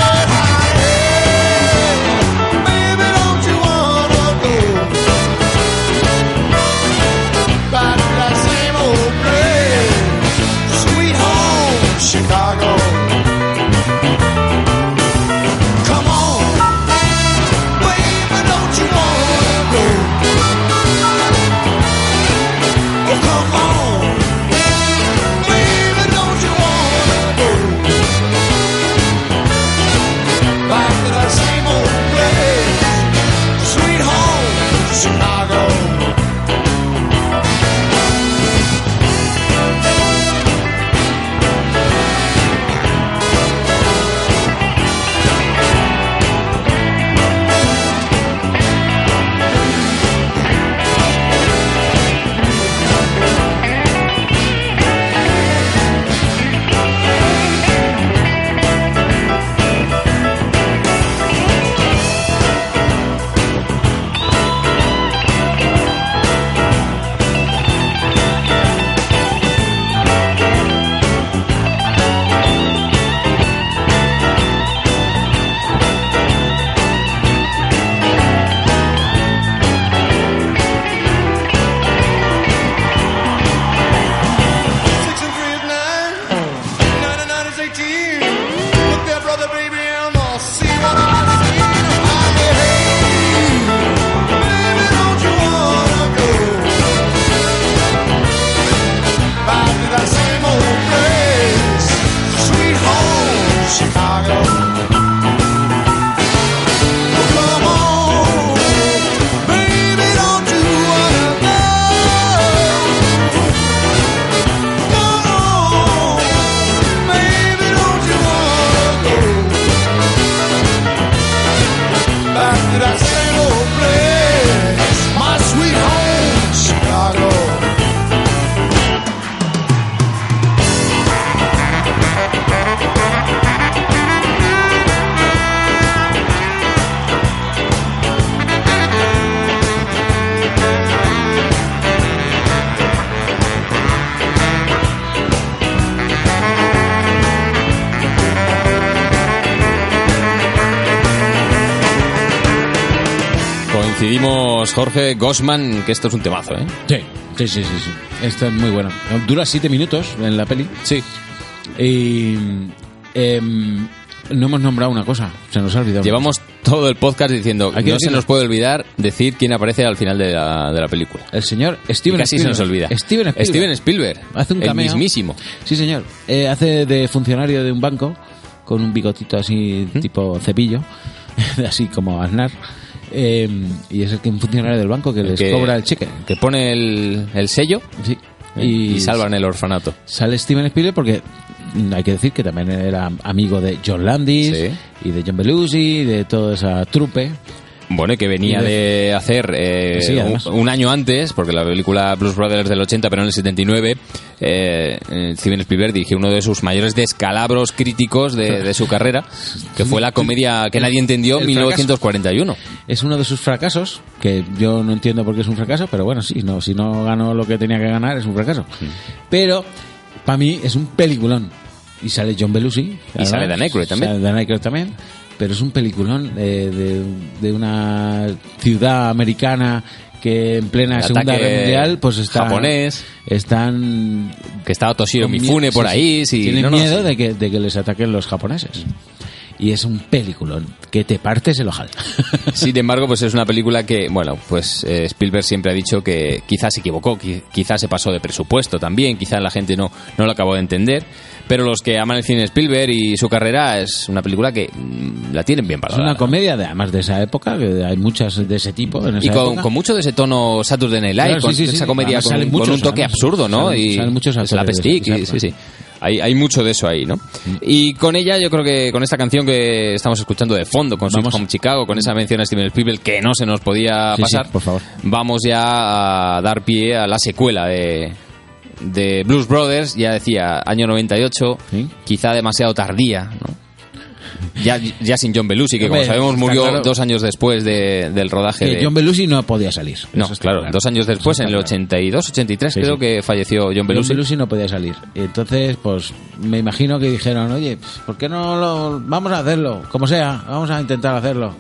Jorge Gosman, que esto es un temazo, ¿eh? Sí, sí, sí, sí, sí. Esto es muy bueno. Dura siete minutos en la peli. Sí. Y em, no hemos nombrado una cosa, se nos ha olvidado. Llevamos todo el podcast diciendo que no se nos puede olvidar decir quién aparece al final de la, de la película. el señor Y Steven casi se Spielberg. nos olvida. Steven Spielberg. Steven Spielberg. Hace un el cameo. mismísimo. Sí, señor. Eh, hace de funcionario de un banco con un bigotito así tipo cepillo. así como Aznar. Eh, y es el que un funcionario del banco que les que- cobra el cheque. Que pone el, el sello Sí. y, salvan el orfanato. Sale Steven Spielberg porque hay que decir que también era amigo de John Landis Sí. y de John Belushi, de toda esa trupe. Bueno, y que venía Y de hacer eh, Sí, un, un año antes, porque la película Blues Brothers del 80, pero en el 79, eh, eh, Steven Spielberg dirigió uno de sus mayores descalabros críticos de, de su carrera, que fue la comedia que nadie entendió en El fracaso. 1941. Es uno de sus fracasos, que yo no entiendo por qué es un fracaso, pero bueno, sí, no, si no ganó lo que tenía que ganar es un fracaso. Pero para mí es un peliculón. Y sale John Belushi. Y sale Dan Aykroyd también. Sale Dan Aykroyd también. Pero es un peliculón de, de una ciudad americana que en plena El Segunda Guerra Mundial pues está japonés. están Que estaba Toshiro Mifune por sí, ahí. tienen no, miedo de, que, de que les ataquen los japoneses. Y es un peliculón que te partes el ojal. Sin embargo, pues es una película que, bueno, pues eh, Spielberg siempre ha dicho que quizás se equivocó, qui- quizás se pasó de presupuesto también, quizás la gente no, no lo acabó de entender. Pero los que aman el cine Spielberg y su carrera es una película que mm, la tienen bien Es parada. una comedia, de, además de esa época, que hay muchas de ese tipo. En esa Y con, época. con mucho de ese tono Saturday Night Live, Claro, con sí, sí. esa comedia Además con, salen con muchos, un toque además. absurdo, ¿no? Salen- y salen muchos actores slapstick, y- sí, sí. Hay, hay mucho de eso ahí, ¿no? Y con ella, yo creo que con esta canción que estamos escuchando de fondo, con Sweet Vamos. Home Chicago, con esa mención a Steven Spielberg que no se nos podía Sí, pasar, por favor. vamos ya a dar pie a la secuela de, de Blues Brothers, ya decía, año 98, Sí. quizá demasiado tardía, ¿no? Ya, ya sin John Belushi, que como sabemos murió claro. dos años después de- del rodaje de... John Belushi no podía salir. No, está claro, dos años después, en el está claro. 82, 83, Sí, creo sí. que falleció John John Belushi. Belushi no podía salir. Entonces, pues, me imagino que dijeron, oye, pues, ¿por qué no lo... Vamos a hacerlo, como sea, vamos a intentar hacerlo.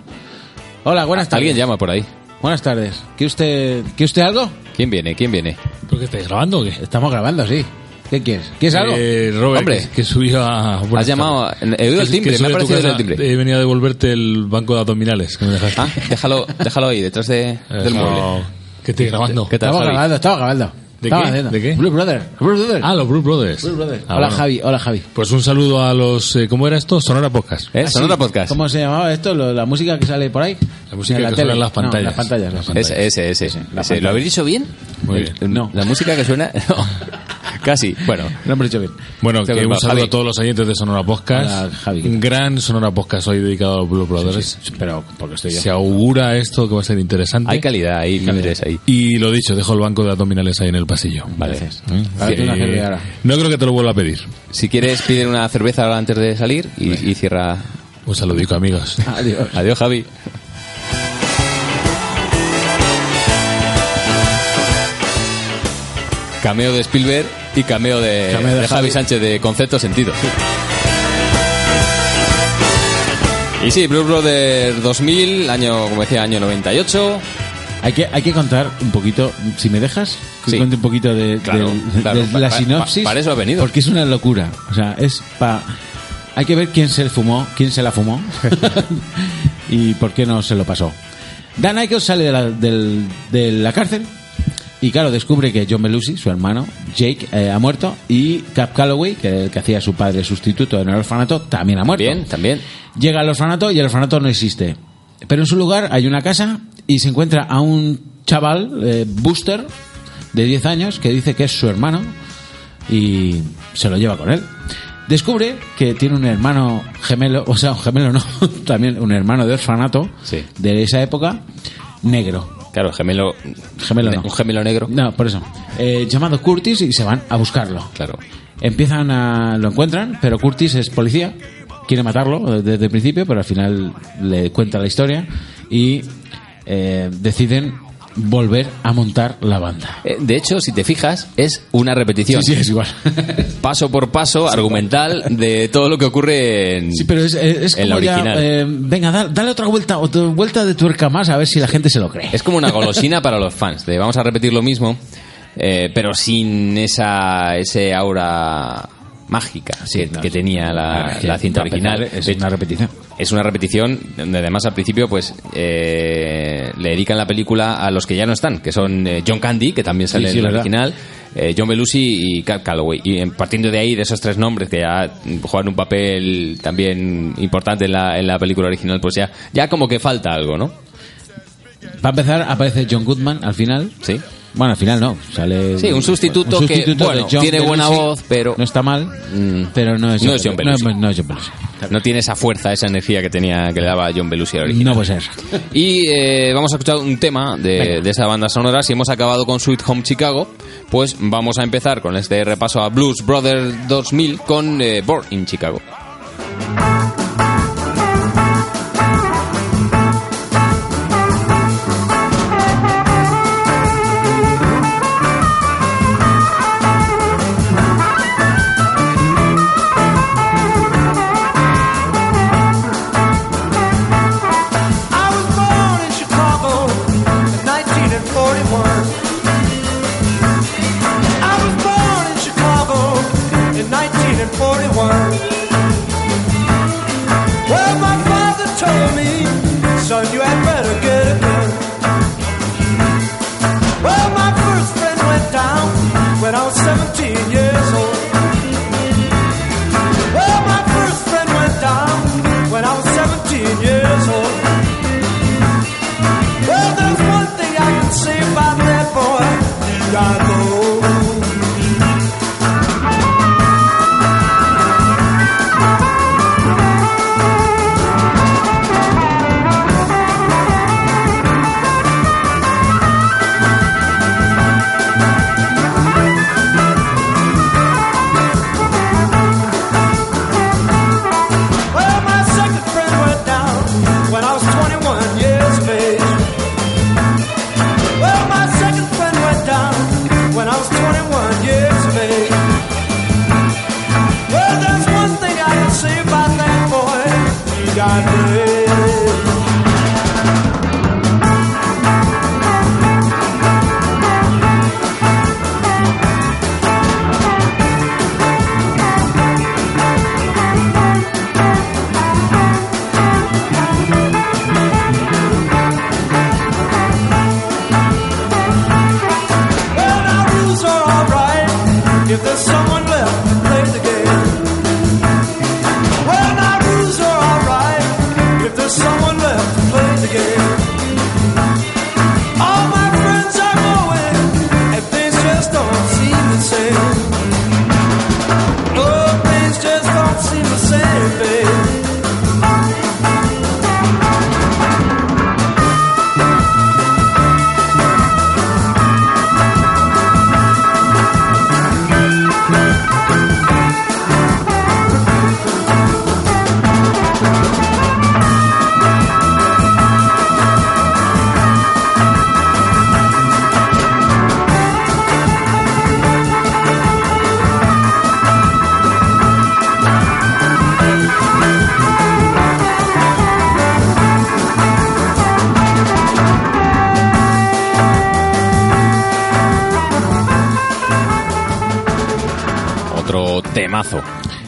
Hola, buenas tardes. Alguien llama por ahí. Buenas tardes. ¿Quiere usted, ¿quiere usted algo? ¿Quién viene? ¿Quién viene? ¿Por qué estáis grabando o qué? Estamos grabando, sí. ¿Qué quieres? ¿Quieres algo? Eh, Robert, Hombre. que, que subió a... buenas Has llamado, he oído el Que- timbre, me ha subí a tu parecido oír el casa, timbre. He venido a devolverte el banco de abdominales que me dejaste. Ah, déjalo, déjalo ahí, detrás de, del mueble. Que estoy grabando. ¿Qué tal, estaba Javi? grabando, estaba grabando. ¿De Estaba qué? haciendo. ¿De qué? Blue Brother. Blue Brother. Ah, los Bruce Brothers. Blue Brother. Ah, hola bueno. Javi, hola Javi. Pues un saludo a los... eh, ¿Cómo era esto? Sonora Podcast. ¿Eh? Ah, Sonora. Podcast. ¿Cómo se llamaba esto? Lo- la música que sale por ahí. La música que suena en las No, pantallas. las pantallas. las pantallas. Ese, ese, ese. Ese. ¿Lo habéis dicho bien? Muy bien. No. La música que suena... No. Casi. Bueno. No hemos dicho bien. Bueno, que un saludo Javi. a todos los oyentes de Sonora Podcast. Javi. Un gran Sonora Podcast hoy dedicado a los Blue Brothers. Pero porque estoy. Se augura esto que va a ser interesante. Hay calidad ahí, calidad ahí. Y lo dicho, dejo el banco de abdominales ahí en el pasillo. Vale. ¿Eh? Ahora una ahora. no creo que te lo vuelva a pedir. Si quieres, pide una cerveza ahora antes de salir y, y cierra... Un saludico, amigos. Adiós. Adiós, Javi. Cameo de Spielberg y cameo de, Cameo de de Javi Javi. Sánchez de Concepto Sentido. Y sí, Blues Brothers 2000, año, como decía, año 98. Hay que, hay que contar un poquito, si me dejas, que Sí. cuente un poquito de, Claro, de- claro. de Pa- la pa- sinopsis. pa- para eso ha venido. Porque es una locura. O sea, es pa... Hay que ver quién se fumó, quién se la fumó y por qué no se lo pasó. Dan Aykroyd sale de la, del- de la cárcel y claro, descubre que John Belushi, su hermano, Jake, eh, ha muerto y Cap Calloway, que el que hacía su padre sustituto en el orfanato, también ha muerto. Bien, también. Llega al orfanato y el orfanato no existe. Pero en su lugar hay una casa y se encuentra a un chaval, eh, Booster, de 10 años, que dice que es su hermano y se lo lleva con él. Descubre que tiene un hermano gemelo, o sea, un gemelo no, también un hermano de orfanato Sí. de esa época, negro. Claro, gemelo. Gemelo no. Un gemelo negro. No, por eso. Eh, llamado Curtis y se van a buscarlo. Claro. Empiezan a. lo encuentran, pero Curtis es policía, quiere matarlo eh, desde el principio, pero al final le cuenta la historia y eh, deciden volver a montar la banda. Eh, De hecho, si te fijas, es una repetición. Sí, sí, es igual. Paso por paso, argumental, de todo lo que ocurre en, Sí, pero es, es en la como ya, original. eh, venga, da- dale otra vuelta, otra vuelta de tuerca más a ver si la gente se lo cree. Es como una golosina para los fans. De vamos a repetir lo mismo, eh, pero sin esa ese aura mágica que, no, que sí. tenía la, cinta original. Es una repetición. es una repetición donde además al principio pues eh, le dedican la película a los que ya no están, que son eh, John Candy, que también sale Sí, sí, en la original, eh, John Belushi y Cat Calloway. Y en- partiendo de ahí, de esos tres nombres que ya mm, juegan un papel también importante en la, en la película original, pues ya, ya como que falta algo, ¿no? Para empezar, aparece John Goodman al final. Sí. Bueno, al final no. Sale Sí, un sustituto que, de bueno, John tiene buena Belushi. voz, pero No está mal, Mm. pero no es No es John Belushi. No, no es John Belushi. no tiene esa fuerza, esa energía que tenía que le daba John Belushi al original. No puede ser. Y eh, vamos a escuchar un tema de, de esa banda sonora. Si hemos acabado con Sweet Home Chicago, pues vamos a empezar con este repaso a Blues Brothers 2000 con eh, Born in Chicago.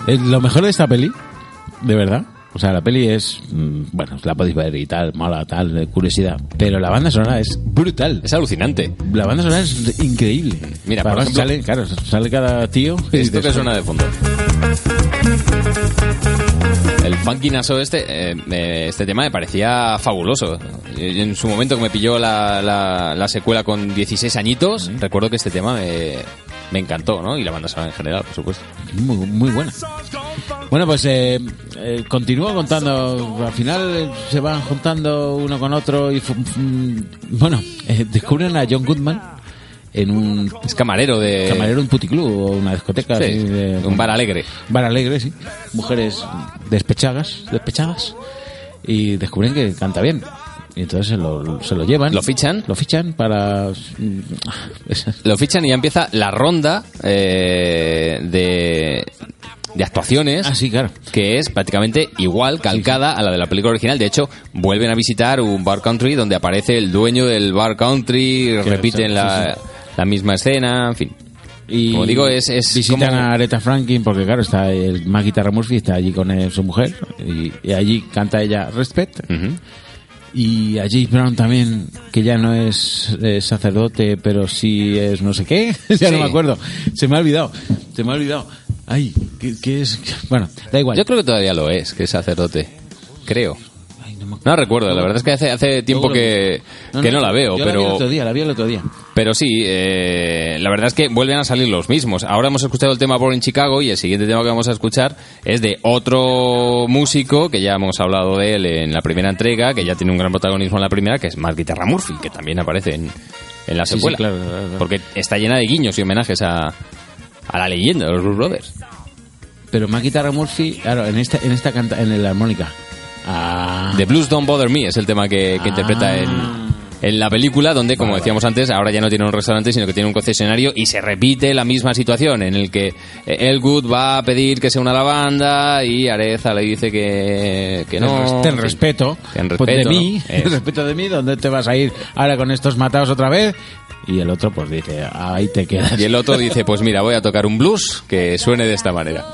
Lo mejor de esta peli, de verdad, o sea, la peli es, mm, bueno, la podéis ver y tal, mala, tal, de curiosidad, pero la banda sonora es brutal. Es alucinante. La banda sonora es increíble. Mira, por ejemplo- sale, claro, sale cada tío. Esto que suena de fondo. El funky naso este, eh, eh, este tema me parecía fabuloso. Eh, En su momento que me pilló la, la- la secuela con 16 añitos, recuerdo que este tema me, me encantó, ¿no? Y la banda sonora en general, por supuesto. Muy, muy buena. Bueno, pues eh, eh, continúo contando. Al final eh, se van juntando uno con otro y, bueno, eh, descubren a John Goodman en un Es camarero de... camarero, un puticlub o una discoteca. Sí, así de- un bar alegre. Bar alegre, sí. Mujeres despechadas, despechadas. Y descubren que canta bien. Y entonces se lo, se lo llevan. ¿Lo fichan? Lo fichan para... Lo fichan y ya empieza la ronda eh, de, de actuaciones. Ah, sí, claro. que es prácticamente igual, calcada a la de la película original. De hecho, vuelven a visitar un bar country donde aparece el dueño del bar country, repiten la, sí, la misma escena, en fin. Y Como digo, es- es visitan como- a Aretha Franklin porque claro está el más guitarra Murphy está allí con eh, su mujer y, y allí canta ella Respect Ujú. Y a James Brown también, que ya no es eh, sacerdote, pero sí es no sé qué. ya no me acuerdo. Se me ha olvidado. Se me ha olvidado. Ay, ¿qué, qué es? Bueno, da igual. Yo creo que todavía lo es, que es sacerdote. Creo. No recuerdo, la verdad es que hace, hace tiempo que, que no la veo, Yo la vi el pero, otro día, la vi el otro día. pero sí, eh, la verdad es que vuelven a salir los mismos. Ahora hemos escuchado el tema Born in Chicago y el siguiente tema que vamos a escuchar es de otro músico que ya hemos hablado de él en la primera entrega, que ya tiene un gran protagonismo en la primera, que es Mark Guitarra Murphy, que también aparece en, en la Sí, sí, secuela. claro, claro, claro. Porque está llena de guiños y homenajes a, a la leyenda de los Blues Brothers. Pero más guitarra Murphy, claro, en esta, en esta canta, en la armónica. Ah. The Blues Don't Bother Me es el tema que, que interpreta en, en la película, donde, como decíamos antes, ahora ya no tiene un restaurante, sino que tiene un concesionario y se repite la misma situación en el que Elwood va a pedir que se una a la banda y Areza le dice que, que no. Ten respeto. Ten Pues respeto. de mí, ¿no? Respeto de mí, ¿dónde te vas a ir ahora con estos matados otra vez? Y el otro pues dice, ahí te quedas. Y el otro dice, pues mira, voy a tocar un blues que suene de esta manera.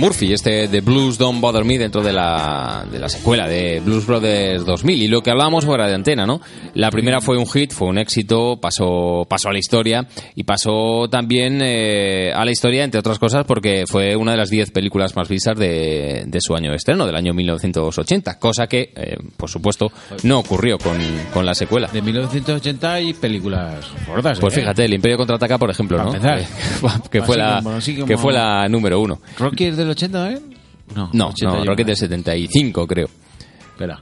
Murphy, este de Blues Don't Bother Me dentro de la, de la secuela de Blues Brothers 2000. Y lo que hablábamos fuera de antena, ¿no? La primera fue un hit, fue un éxito, pasó, pasó a la historia y pasó también eh, a la historia, entre otras cosas, porque fue una de las 10 películas más vistas de, de su año de estreno, del año 1980, cosa que, supuesto, no ocurrió con, con la secuela. De 1980 hay películas gordas. Pues ¿eh? fíjate, el Imperio contraataca, por ejemplo, Para ¿no? empezar. que, fue la, como- que fue la número uno. ¿Rocky es del 80, eh? No, No, 80 no, yo Rocket del 75, creo. Espera.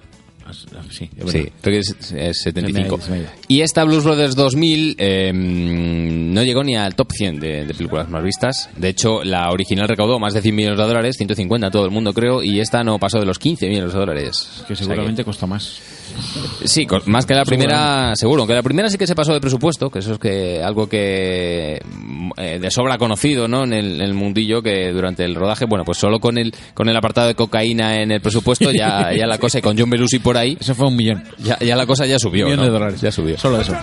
Sí, es Sí, verdad. Rocket es, es 75. Se me me. Y esta Blues Brothers 2000 eh, no llegó ni al top 100 de, de películas más vistas. De hecho, la original recaudó más de 100 millones de dólares, 150 a todo el mundo creo, y esta no pasó de los 15 millones de dólares. Que O sea seguramente costó más. Sí, más que la primera, seguro. Aunque la primera sí que se pasó de presupuesto, que eso es que algo que mm, eh, de sobra conocido, ¿no? En el, en el mundillo que durante el rodaje, bueno, pues solo con el con el apartado de cocaína en el presupuesto ya ya la cosa y con John Belushi por ahí, Eso fue un millón. ya, ya la cosa ya subió, millón ¿no? de dólares. Ya subió. Solo eso.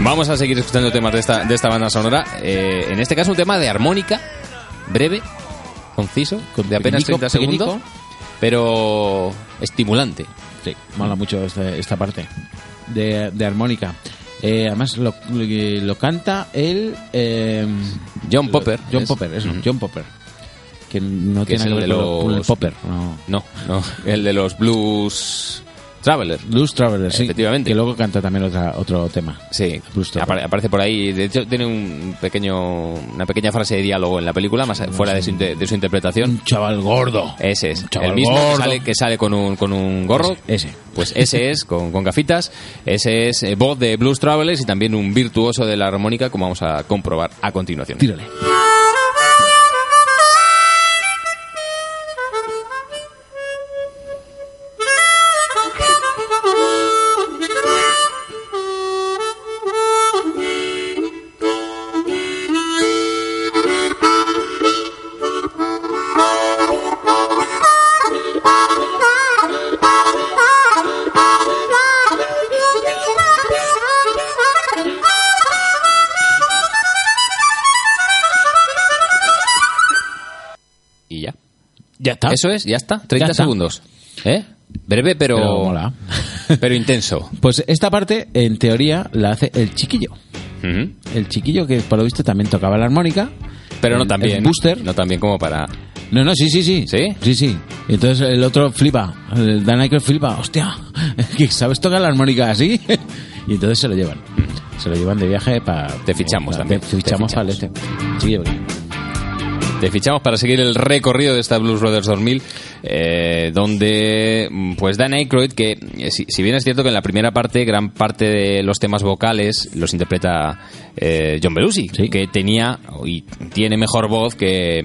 Vamos a seguir escuchando temas de esta de esta banda sonora. Eh, en este caso un tema de armónica breve, conciso, Con de apenas pequeñico, 30 segundos. Pero estimulante. Sí, mola mucho este- esta parte de, de armónica. Eh, además lo, lo canta el... eh, John Popper. John es- Popper, eso. John Popper. Que no Que tiene que de ver con- el los- Popper. No. No, no, el de los Blues Traveler. Blues Traveler, sí. Efectivamente. Que luego canta también otra, otro tema. Sí, apare- aparece por ahí. De hecho, tiene un pequeño, una pequeña frase de diálogo en la película, más fuera de su, inte- de su interpretación. Un chaval gordo. Ese es, Un chaval el mismo que sale, que sale con un, con un gorro. Ese. Pues ese es, con, con gafitas. Ese es eh, voz de Blues Travelers y también un virtuoso de la armónica, como vamos a comprobar a continuación. Tírale. Eso es, ya está. 30 Ya está. segundos. ¿Eh? Breve, pero, Pero mola. pero intenso. Pues esta parte, en teoría, la hace el chiquillo. Ujú. El chiquillo que, por lo visto, también tocaba la armónica. Pero no El- bien. el Booster. No tan bien como para... No, no, sí, sí, sí. ¿Sí? Sí, sí. Y entonces el otro flipa. El Dan Aykroyd flipa. Hostia, ¿sabes tocar la armónica así? y entonces se lo llevan. Se lo llevan de viaje para... Te fichamos también. Te fichamos Te para el fichamos. este. Sí, porque- Te fichamos para seguir el recorrido de esta Blues Brothers 2000, eh, donde mm, pues Dan Aykroyd, que eh, si, si bien es cierto que en la primera parte, gran parte de los temas vocales los interpreta eh, John Belushi, Sí. que tenía y tiene mejor voz que,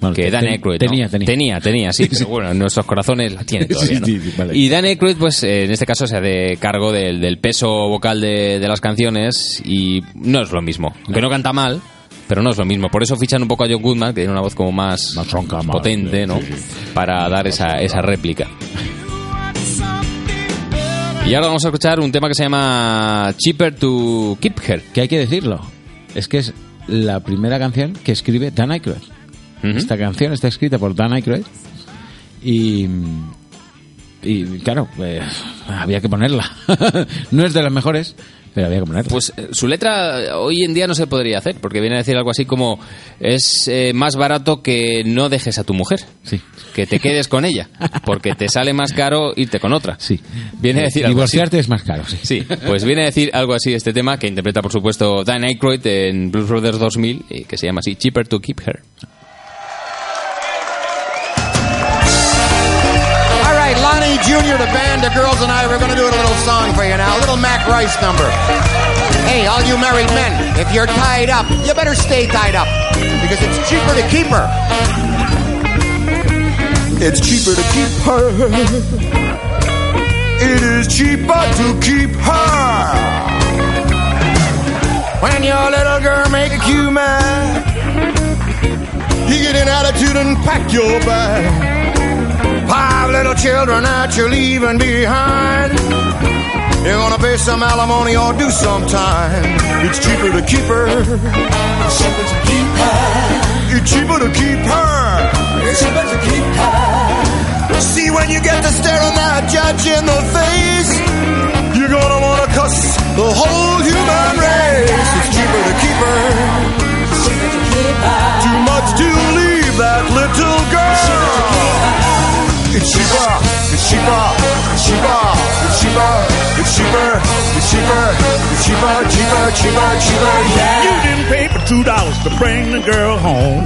Bueno, que te- Dan ten- Aykroyd. ¿no? tenía, tenía. tenía, tenía, sí, pero bueno, en nuestros corazones la tiene todavía. ¿no? Sí, sí, vale. Y Dan Aykroyd, pues eh, en este caso se hace cargo del, del peso vocal de, de las canciones y no es lo mismo. Aunque no canta mal, pero no es lo mismo. Por eso fichan un poco a John Goodman, que tiene una voz como más, Más ronca, más- potente, ¿no? Para dar esa, esa réplica. Y ahora vamos a escuchar un tema que se llama Cheaper to Keep Her. Que hay que decirlo. Es que es la primera canción que escribe Dan Aykroyd. Ujú. Esta canción está escrita por Dan Aykroyd. Y... Y claro, pues, había que ponerla. no es de las mejores, pero había que ponerla. Pues eh, su letra eh, hoy en día no se podría hacer, porque viene a decir algo así como es eh, más barato que no dejes a tu mujer, Sí. que te quedes con ella, porque te sale más caro irte con otra. Sí. Viene a decir algo así. Divorciarte es más caro, sí. Sí, pues viene a decir algo así este tema que interpreta por supuesto Dan Aykroyd en Blues Brothers 2000, y que se llama así Cheaper to Keep Her. Jr., the band, the girls, and I, we're going to do a little song for you now. A little Mac Rice number. Hey, all you married men, if you're tied up, you better stay tied up because it's cheaper to keep her. It's cheaper to keep her. It is cheaper to keep her. When your little girl make you mad, You get an attitude and pack your bag. Little children that you're leaving behind. You're gonna pay some alimony or do some time. It's cheaper to keep her. It's cheaper to keep her. It's cheaper to keep her. It's cheaper to keep her. See when you get to staring that judge in the face, you're gonna wanna cuss the whole human race. It's cheaper to keep her. It's cheaper to keep her. Too much to leave that little girl. It's cheaper, it's cheaper, it's cheaper, it's cheaper, it's cheaper, it's cheaper, it's cheaper, cheaper, cheaper, cheaper, yeah. You didn't pay for two dollars to bring the girl home.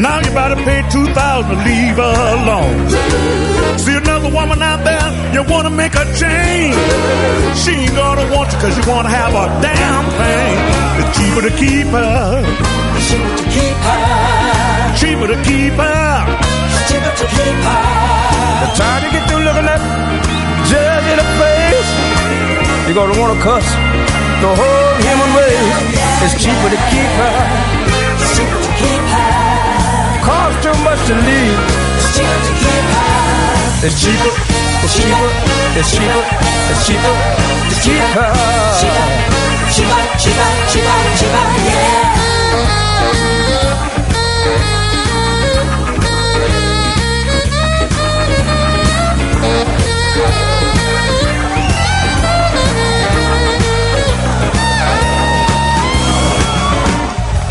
Now you about to pay two thousand to leave her alone. See another woman out there, you wanna make her change. She ain't gonna want you cause you wanna have a damn thing. It's cheaper to keep her. It's cheaper to keep her. Cheaper to keep her. It's cheaper to keep her. The time you get through looking at judge in the face, you're gonna wanna cuss the whole human race. It's cheaper to keep her. It's cheaper to keep her. Costs too much to leave. It's cheaper to keep her. It's cheaper. It's cheaper. It's cheaper. It's cheaper to keep her. Cheaper, cheaper, cheaper, cheaper, cheaper, yeah.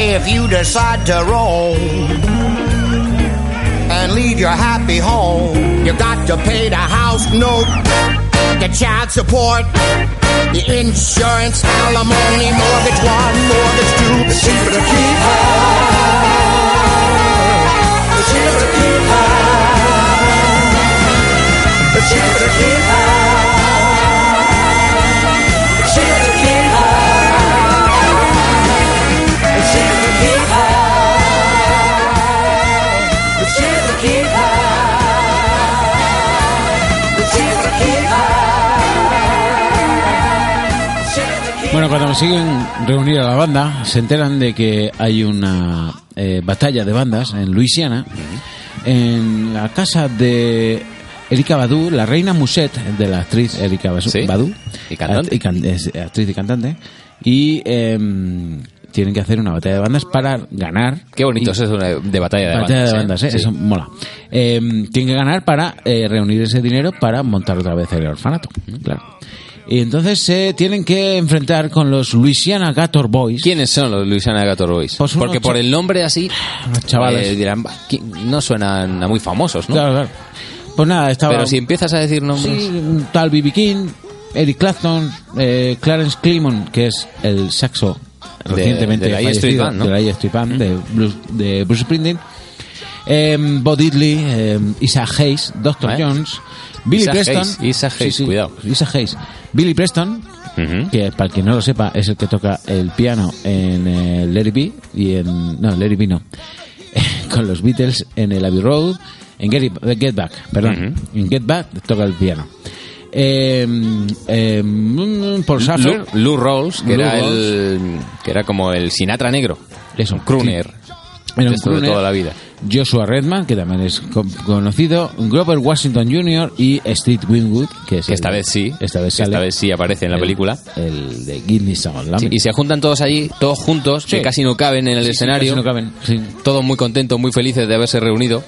If you decide to roam and leave your happy home, you got to pay the house note, the child support, the insurance, alimony, mortgage one, mortgage two. It's cheaper to keep her. It's cheaper to keep her. It's cheaper to keep her. Bueno, cuando consiguen reunir a la banda, se enteran de que hay una eh, batalla de bandas en Luisiana, en la casa de Erika Badu, la reina Muset de la actriz Erika Basu- Sí. Badu, Y cantante. y can- es actriz y cantante, y em, tienen que hacer una batalla de bandas para ganar. Qué bonito y- es eso de, batalla de Batalla bandas. de ¿eh? bandas, ¿eh? Sí. eso mola. Eh, tienen que ganar para eh, reunir ese dinero para montar otra vez el orfanato, claro. Y entonces se tienen que enfrentar con los Louisiana Gator Boys. ¿Quiénes son los Louisiana Gator Boys? Pues Porque por el nombre así, chavales. eh, dirán, "Bah, ¿quién- no suenan a muy famosos, ¿no? Claro, claro. Pues nada, estaba... Pero si empiezas a decir nombres... Sí, tal B.B. King, Eric Clapton, eh, Clarence Clemon, que es el saxo De- recientemente de la fallecido, Band, ¿no? de la Street Band, de, Bruce, de Bruce Springsteen, eh, Bo Diddley, eh, Isaac Hayes, Dr. ¿Eh? Jones, Billy Isaac Preston, Hayes, Isaac Hayes, cuidado. Isaac Hayes, Billy Preston, Ujú. que para el que no lo sepa es el que toca el piano en eh, Let It Be y en no It Be no con los Beatles en el Abbey Road en Get, Get Back perdón en Get Back toca el piano eh, eh, Paul Schaffer Lou, Lou Rawls, que Lou era Rawls. el que era como el Sinatra negro, Eso, un crooner, Era un Esto de crooner. toda la vida. Joshua Redman, que también es co- conocido, Grover Washington Jr. y Steve Winwood, que es Que el- esta vez sí, esta vez que esta sale vez sí aparece en la el- película. el de Love. Sí, y se juntan todos allí, todos juntos, Sí. que casi no caben en el Sí, sí, escenario, casi no caben, sí. todos muy contentos, muy felices de haberse reunido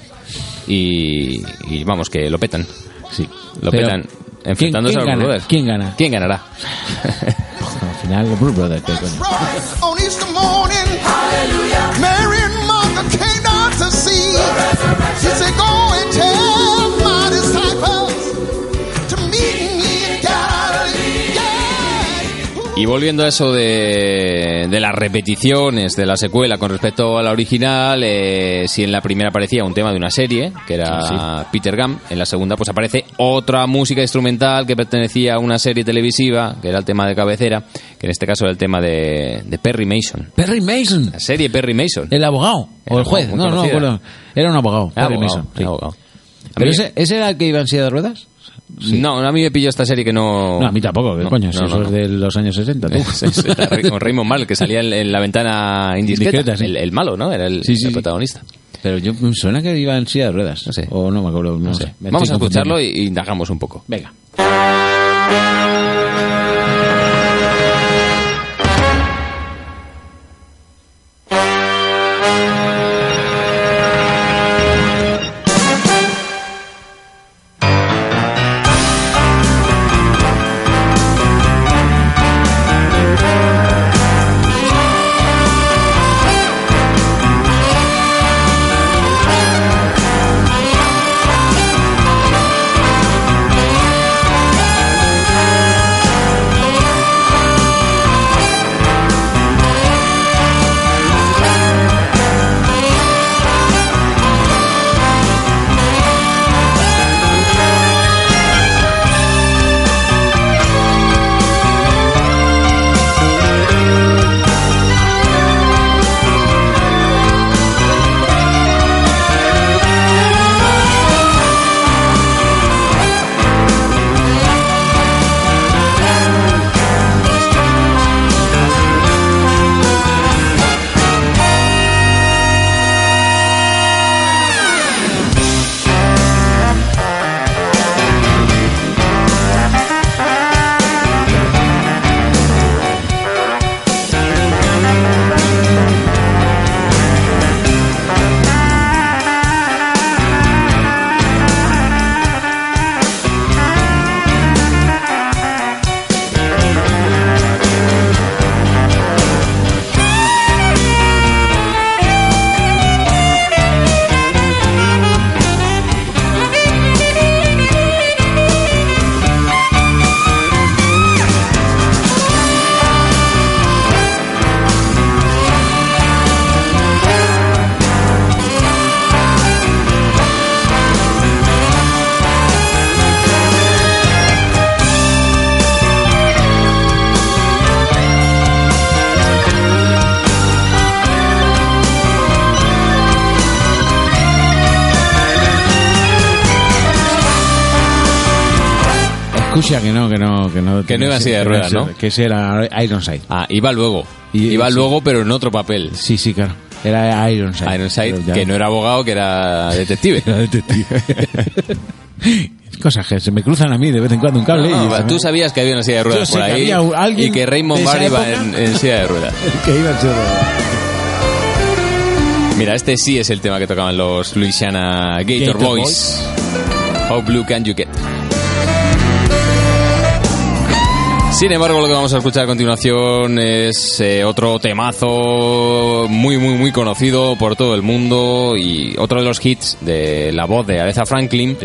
y, y vamos, que lo petan. Sí. Lo Pero, petan ¿quién- enfrentándose quién a los gana? Brothers. ¿Quién gana? ¿Quién ganará? Al final, los Brothers, Y volviendo a eso de, de las repeticiones de la secuela con respecto a la original, eh, si en la primera aparecía un tema de una serie, que era Peter Gunn, en la segunda pues aparece otra música instrumental que pertenecía a una serie televisiva, que era el tema de cabecera, que en este caso era el tema de, de Perry Mason. Perry Mason, La serie Perry Mason. el abogado, El o el juez, no, no, acuerdo. Era un abogado, Perry abogado, Mason. sí. abogado. ¿Pero ese, ese era el que iba en silla de ruedas? No, a mí me pilló esta serie que no... No, a mí tampoco, ¿qué No, coño? si no, eso es de los años 60, tú. Con Raymond Mal, que salía en, en la ventana indiscreta. Indiscreta, sí. el, el malo, ¿no? Era el, Sí, sí, el sí. protagonista. Pero yo me suena que iba en silla de ruedas. No sé. O no me acuerdo, no, sé. Vamos a escucharlo y, y indagamos un poco. Venga. Que no. Que iba en silla de ruedas, ¿no? Que ese era Ironside. Ah, iba luego. Y- iba sí. luego, pero en otro papel. Sí, sí, claro. Era Ironside. Ironside, ya- que no era abogado, que era detective. Era detective. Cosas que se me cruzan a mí de vez en cuando un cable. No, y tú sabías que había una silla de ruedas Yo por que ahí había un- alguien y que Raymond Barr iba en, en silla de ruedas. que iba a ser. Mira, este sí es el tema que tocaban los Louisiana Gator, Gator Boys. How Blue Can You Get? Sin embargo, lo que vamos a escuchar a continuación es eh, otro temazo muy, muy, muy conocido por todo el mundo y otro de los hits de la voz de Aretha Franklin,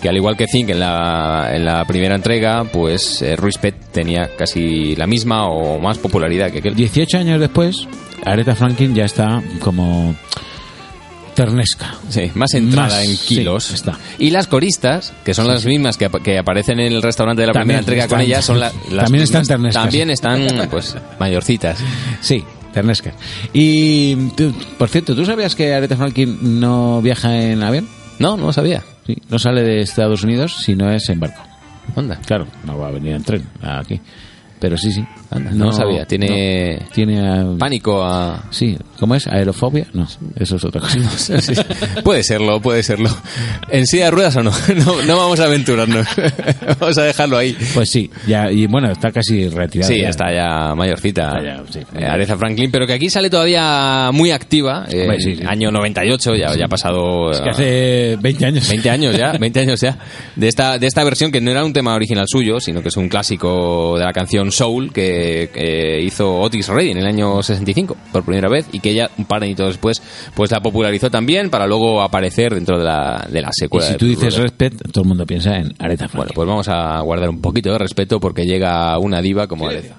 que al igual que Think en la, en la primera entrega, pues eh, Respect tenía casi la misma o más popularidad que aquel. 18 años después, Aretha Franklin ya está como ternesca. Sí, más entrada Más, en sí, kilos. está. Y las coristas, que son las mismas que, ap- que aparecen en el restaurante de la También primera entrega están- con ellas, son la- las también están ternescas. También están, pues, mayorcitas. Sí, ternesca. Y, tú- por cierto, ¿tú sabías que Aretha Franklin no viaja en avión? No, no lo sabía. Sí, no sale de Estados Unidos si no es en barco. Anda. Claro, no va a venir en tren aquí. Pero sí, sí. Anda, no sabía. Tiene- no. Tiene... ah, Pánico a... Sí, ¿cómo es? ¿Aerofobia? No, eso es otra cosa. Sí, puede serlo, puede serlo. ¿En silla de ruedas o no? No, no vamos a aventurarnos. vamos a dejarlo ahí. Pues sí, ya, y bueno, está casi retirada. Sí, ya. está ya mayorcita. Está ya, sí. Eh, Aretha Franklin, pero que aquí sale todavía muy activa. eh, Hombre. Año 98, ya, ya ha pasado... Es que hace 20 años. 20 años ya, 20 años ya. De esta, de esta versión que no era un tema original suyo, sino que es un clásico de la canción Soul que eh, hizo Otis Redding en el año 65 por primera vez y que ella un par de años después pues la popularizó también para luego aparecer dentro de la, de la Y secuela. si de tú dices respect, todo el mundo piensa en Aretha Bueno, Franklin. pues vamos a guardar un poquito de respeto porque llega una diva como Aretha.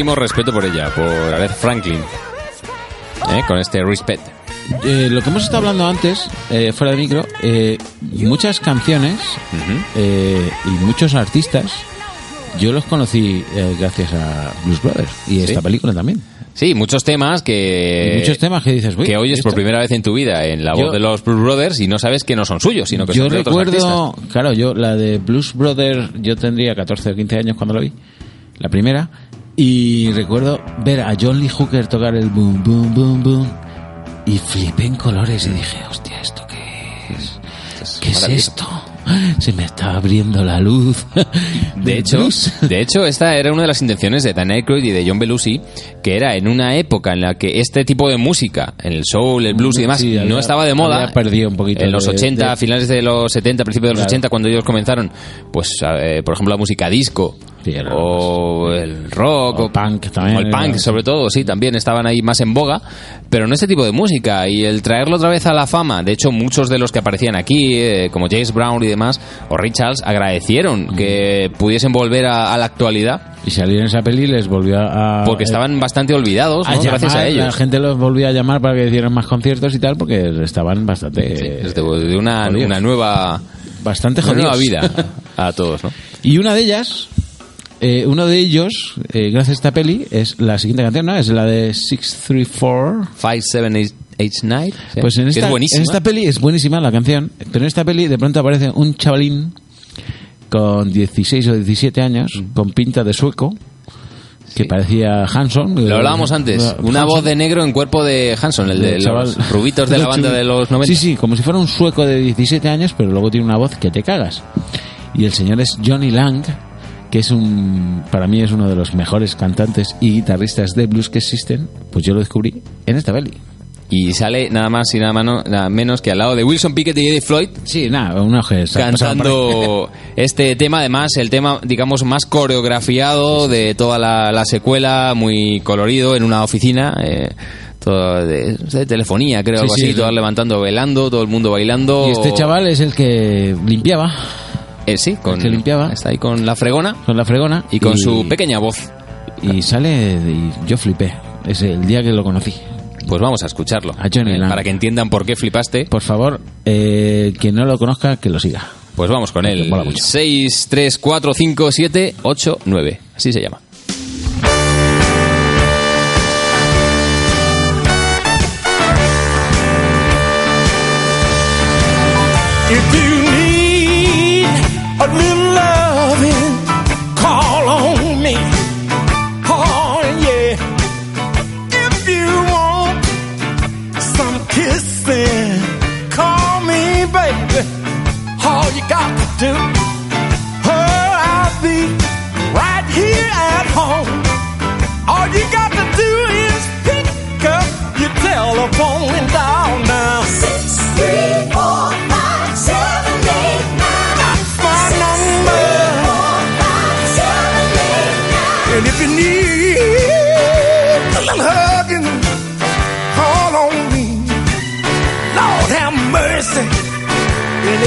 Máximo respeto por ella, por Aretha Franklin. ¿Eh? Con este respect. Eh, lo que hemos estado hablando antes, eh, fuera de micro, eh, muchas canciones eh, y muchos artistas Yo los conocí eh, gracias a Blues Brothers y esta película también. Sí, muchos temas que... Y muchos temas que dices, "Uy, que oyes por esto". primera vez en tu vida en la Yo- voz de los Blues Brothers y no sabes que no son suyos, sino que yo son de otros recuerdo, artistas. claro, yo la de Blues Brothers, yo tendría 14 o 15 años cuando la vi, la primera, y recuerdo ver a John Lee Hooker tocar el boom, boom, boom, boom, y flipé en colores y dije, hostia, ¿esto qué es? ¿Qué es esto? Se me está abriendo la luz. De hecho, de hecho, esta era una de las intenciones de Dan Aykroyd y de John Belushi, que era en una época en la que este tipo de música, en el soul, el blues y demás, Sí, no estaba de moda. perdido un poquito En los de- 80, de- finales de los 70, principios de los Claro. 80, cuando ellos comenzaron, pues, eh, por ejemplo, la música disco. Sí, o el rock O o, punk también o el punk sobre todo sí también estaban ahí más en boga pero no este tipo de música. Y el traerlo otra vez a la fama de hecho muchos de los que aparecían aquí eh, como James Brown y demás o Ray Charles agradecieron que pudiesen volver a, a la actualidad. Y salir en esa peli les volvió a... porque estaban bastante olvidados a ¿no? gracias llamar, a ellos. La gente los volvió a llamar para que hicieran más conciertos y tal, porque estaban bastante... desde de una, una nueva Bastante una nueva jodidos. vida a todos ¿no? Y una de ellas, eh, uno de ellos, eh, gracias a esta peli, es la siguiente canción, ¿no? Es la de 634. 5789 ¿sí? Pues en esta, es buenísima en esta peli es buenísima la canción, pero en esta peli de pronto aparece un chavalín con 16 o 17 años, con pinta de sueco, que parecía Hanson. Lo hablábamos antes. Una voz de negro en cuerpo de Hanson, el de El chaval- los rubitos de la banda de los 90. Sí, sí, como si fuera un sueco de 17 años, pero luego tiene una voz que te cagas. Y el señor es Johnny Lang, que es un, para mí es uno de los mejores cantantes y guitarristas de blues que existen. Pues yo lo descubrí en esta peli. Y sale nada más y nada, mano- nada menos que al lado de Wilson Pickett y Eddie Floyd Sí, nada, un oje. cantando este tema, además, el tema, digamos, más coreografiado de toda la, la secuela, muy colorido, en una oficina. eh, todo de, de telefonía, creo, Sí, algo sí, así, sí. todos levantando, velando, todo el mundo bailando. Y este chaval es el que limpiaba Eh, sí, con, que limpiaba. está ahí con la fregona con la fregona y con su pequeña voz. Y sale y yo flipé. Es el día que lo conocí. Pues vamos a escucharlo. A Johnny eh, para que entiendan por qué flipaste. Por favor, eh, quien no lo conozca, que lo siga. Pues vamos con él. Mola mucho. 6, 3, 4, 5, 7, 8, 9. Así se llama.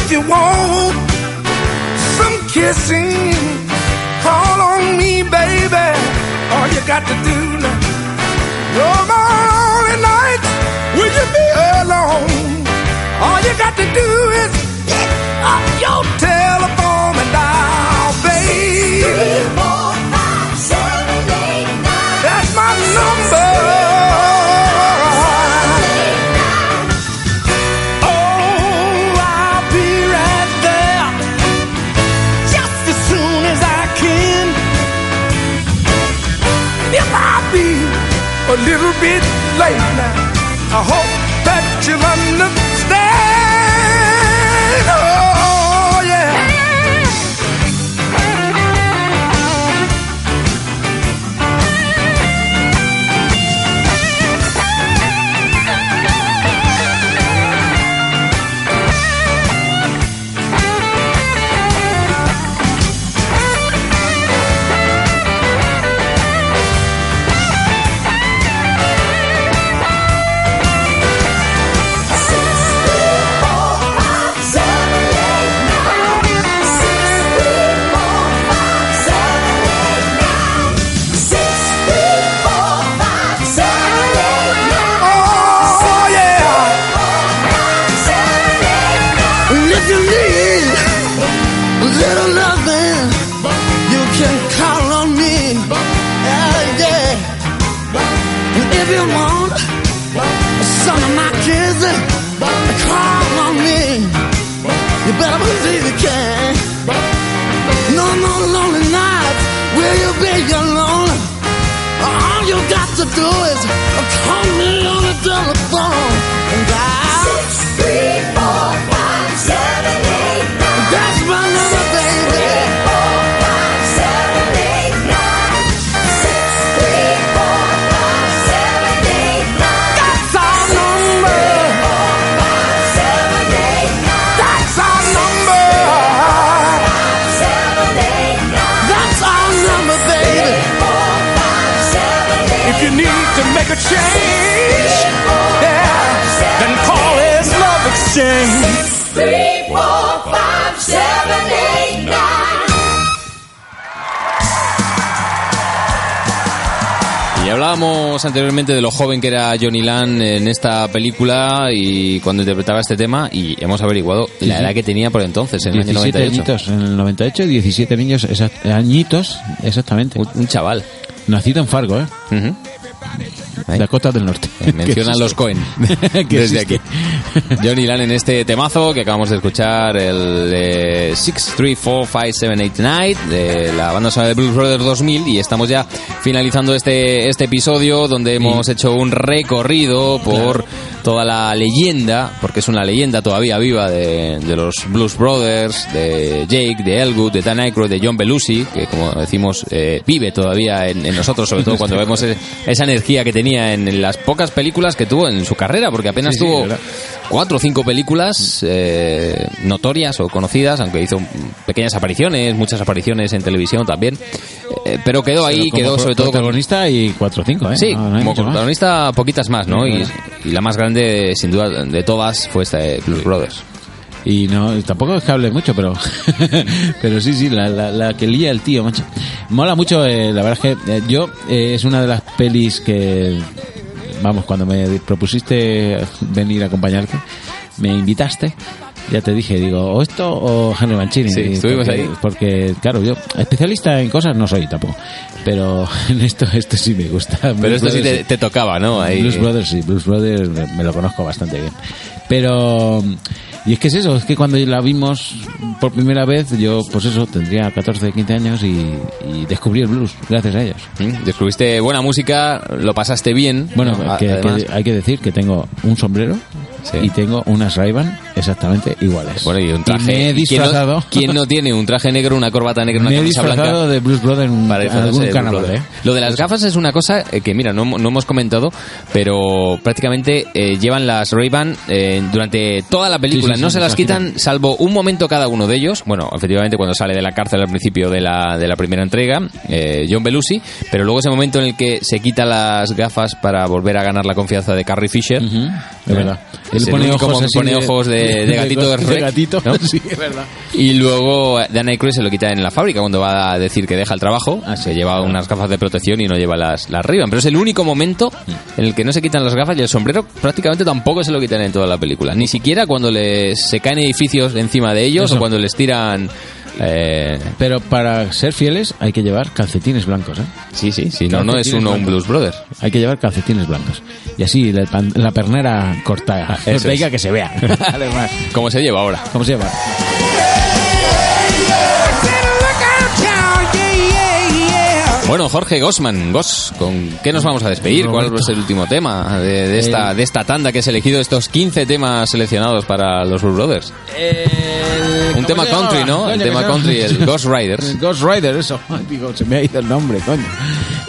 If you want some kissing, call on me, baby. All you got to do now. My only night. Will you be alone? All you got to do is pick up your telephone and dial, baby. I hope do is call me on the telephone hablábamos anteriormente de lo joven que era Johnny Land en esta película y cuando interpretaba este tema y hemos averiguado la edad que tenía por entonces, en el año 17 98. añitos en el 98, 17 niños, exact- añitos, exactamente. Un, un chaval. Nacido en Fargo, ¿eh? Ahí. Dakota del Norte. Mencionan los Cohen. Desde aquí. Johnny Land en este temazo que acabamos de escuchar, el de 6, 3, 4, 5, 7, 8, 9 de la banda sonora de Blues Brothers 2000 y estamos ya finalizando este, este episodio donde hemos hecho un recorrido por toda la leyenda, porque es una leyenda todavía viva de, de los Blues Brothers, de Jake, de Elwood, de Dan Aykroyd, de John Belushi, que como decimos eh, vive todavía en, en nosotros, sobre todo cuando vemos e- esa energía que tenía en, las pocas películas que tuvo en su carrera, porque apenas Sí, tuvo cuatro o cinco películas eh, notorias o conocidas, aunque hizo pequeñas apariciones, muchas apariciones en televisión también, eh, pero quedó ahí, Como quedó sobre todo protagonista y 4 o 5, ¿eh? Sí, No, no como mucho más. protagonista poquitas más, ¿no? Y, y la más grande, sin duda, de todas fue esta de Blues Brothers. Y no, tampoco es que hable mucho, pero pero sí, sí, la, la, la que lía el tío, macho. Mola mucho, eh, la verdad es que eh, yo eh, es una de las pelis que, vamos, cuando me propusiste venir a acompañarte, me invitaste, ya te dije, digo, o esto o Henry Mancini. Sí, estuvimos porque, ahí. Porque, claro, yo especialista en cosas no soy tampoco, pero en esto, esto sí me gusta. Pero Blues esto sí te, te tocaba, ¿no? Ahí, Blues Brothers, sí, Blues Brothers me, me lo conozco bastante bien. Pero, y es que es eso, es que cuando la vimos por primera vez, yo, pues eso, tendría 14, 15 años y, y descubrí el blues, gracias a ellos. ¿Mm? Descubriste buena música, lo pasaste bien. Bueno, ¿no? que- Además- que hay que decir que tengo un sombrero Sí. y tengo unas ray exactamente iguales. Bueno, y un traje. me he ¿y quién no- disfrazado. ¿Quién no, tiene un traje negro, una corbata negra, una me he camisa disfrazado blanca? de Blues Brothers en, para algún de carnaval. ¿eh? Lo de las gafas es una cosa eh, que, mira, no, no hemos comentado, pero prácticamente eh, llevan las Ray-Ban eh, durante toda la película. Sí, sí, no se las quitan, salvo un momento cada uno de ellos. Bueno, efectivamente, cuando sale de la cárcel al principio de la, de la primera entrega, eh, John Belushi, pero luego ese momento en el que se quita las gafas para volver a dan la confianza de Carrie Fisher. Es verdad. Es Él el pone único ojos pone de- ojos de, de gatito de, gatito, ¿no? sí, es verdad. Y luego Dan Aykroyd se lo quita en la fábrica cuando va a decir que deja el trabajo. Ah, se lleva claro. unas gafas de protección y no lleva las, las. Pero es el único momento en el que no se quitan las gafas y el sombrero prácticamente tampoco se lo quitan en toda la película. Ni siquiera cuando les, se caen edificios encima de ellos Eso. o cuando les tiran... eh, Pero para ser fieles hay que llevar calcetines blancos, ¿eh? sí, sí, sí, no, no es uno un. Blues Brother. Hay que llevar calcetines blancos. Y así la, la pernera corta. eso es. que se vea. Además. ¿Cómo se lleva ahora? ¿Cómo se llama? Bueno, Jorge Gosman, Gos, ¿con qué nos vamos a despedir? ¿Cuál es el último tema de, de esta, Eh, de esta tanda que has elegido, estos 15 temas seleccionados para los Blues Brothers? Un tema country, ¿no? El tema country, el Ghost Riders. Ghost Rider, eso. Digo, se me ha ido el nombre, coño.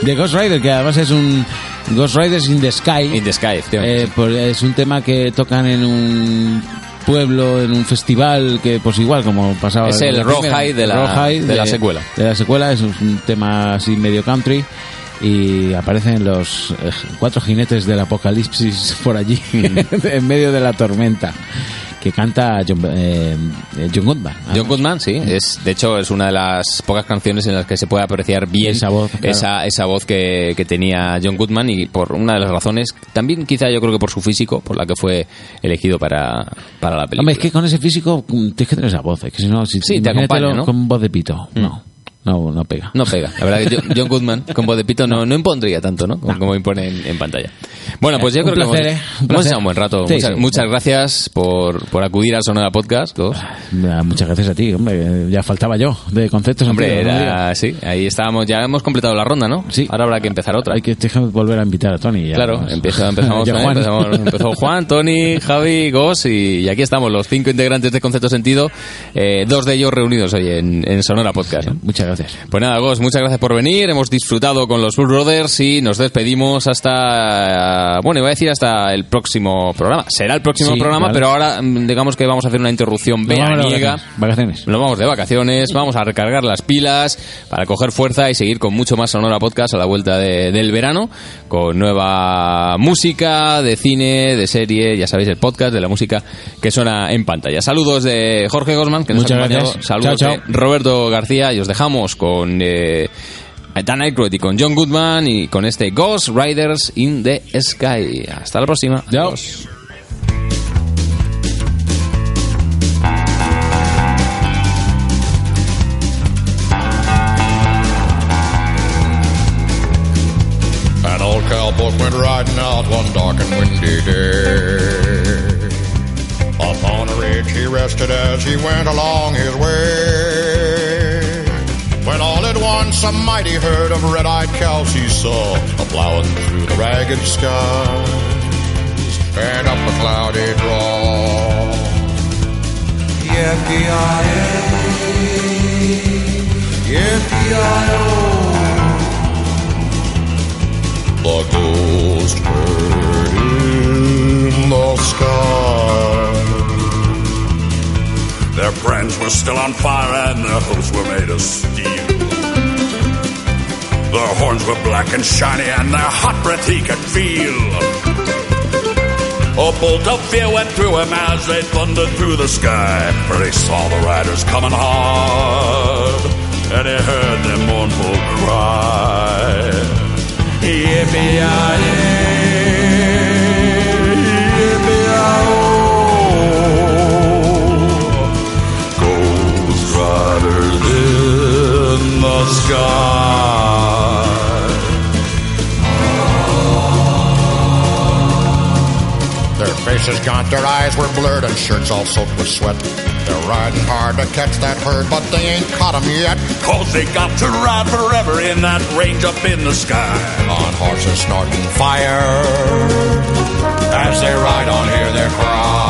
De Ghost Rider, que además es un Ghost Riders in the Sky. In the Sky. Eh, pues es un tema que tocan en un pueblo, en un festival, que pues igual como pasaba... Es el primera. de de la secuela. De la secuela, es un tema así medio country y aparecen los eh, cuatro jinetes del apocalipsis por allí, en medio de la tormenta, que canta John, eh, eh, John Goodman. John Goodman, sí, es de hecho es una de las pocas canciones en las que se puede apreciar bien Esa voz, claro. esa, esa voz que, que tenía John Goodman y por una de las razones, también quizá yo creo que por su físico, por la que fue elegido para, para la película. Hombre, es que con ese físico mm, tienes que tener esa voz, es que si no, si, Sí, te acompaña, ¿no? Mm. con voz de pito, no, no, no pega. No pega. La verdad que John- Goodman con voz de pito no, no impondría tanto, ¿no? Como, como impone en, en pantalla. Bueno, pues yo Un creo que placer, hemos, ¿eh? Un hemos echado un buen rato. Sí, muchas, sí. muchas gracias por, por acudir a Sonora Podcast. Ah, Muchas gracias a ti, hombre. Ya faltaba yo de conceptos. Hombre, era, sí, ahí estábamos, ya hemos completado la ronda, ¿no? Sí. Ahora habrá que empezar otra. Hay que volver a invitar a Tony. ya. Claro, empieza, empezamos, Ya. Juan. empezamos- empezó Juan, Tony, Javi, Gos y, y aquí estamos los cinco integrantes de Concepto Sentido, eh, dos de ellos reunidos hoy en, en Sonora Podcast. ¿no? Muchas gracias. Pues nada, Gos, muchas gracias por venir, hemos disfrutado con los Blue Brothers y nos despedimos hasta, bueno, iba a decir hasta el próximo programa. Será el próximo Sí, programa, vale. pero ahora mm, digamos que vamos a hacer una interrupción veraniega. vacaciones. Vacaciones. Nos vamos de vacaciones, vamos a recargar las pilas para coger fuerza y seguir con mucho más Sonora Podcast a la vuelta de- del verano, con nueva música de cine, de serie, ya sabéis, el podcast de la música que suena en pantalla. Saludos de Jorge Gosman, que nos Muchas ha acompañado. gracias. Saludos Chao, de. Roberto García y os dejamos con eh, Dan Aykroyd y con John Goodman y con este Ghost Riders in the Sky. Hasta la próxima. Adiós. An old cowboy went riding out one dark and windy day. Upon a ridge he rested as he went along his way. Once a mighty herd of red-eyed cows he saw a plowing through the ragged skies and up a cloudy draw. Yippee-yi-yi, yippee-yi-yo. The ghost bird in the sky. Their brands were still on fire and their hooves were made of steel. Their horns were black and shiny and their hot breath he could feel. A bolt of fear went through him as they thundered through the sky. For he saw the riders coming hard, and he heard their mournful cry. Yippee-yi-yi, Ghost riders in the sky. Faces gaunt, their eyes were blurred, and shirts all soaked with sweat. They're riding hard to catch that herd, but they ain't caught 'em yet. Cause they got to ride forever in that range up in the sky. On horses snorting fire, as they ride on, hear their cry.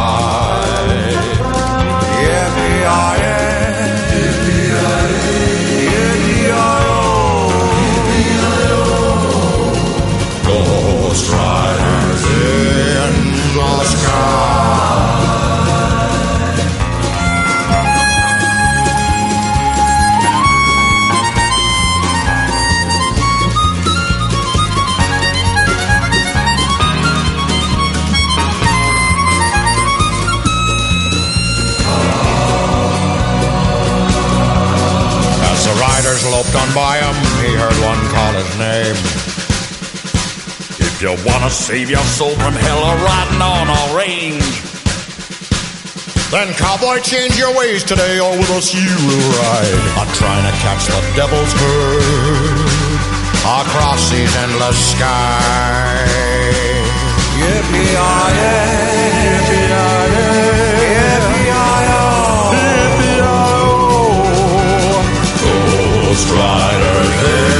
Loped on by him, he heard one call his name. If you wanna save your soul from hell or riding on a range, Then, cowboy, change your ways today, or with us you will ride. I'm trying to catch the devil's herd across these endless skies. Yippee-yi-yi, yippee-yi-yi, yippee-yi-yi-oh. Ghost riders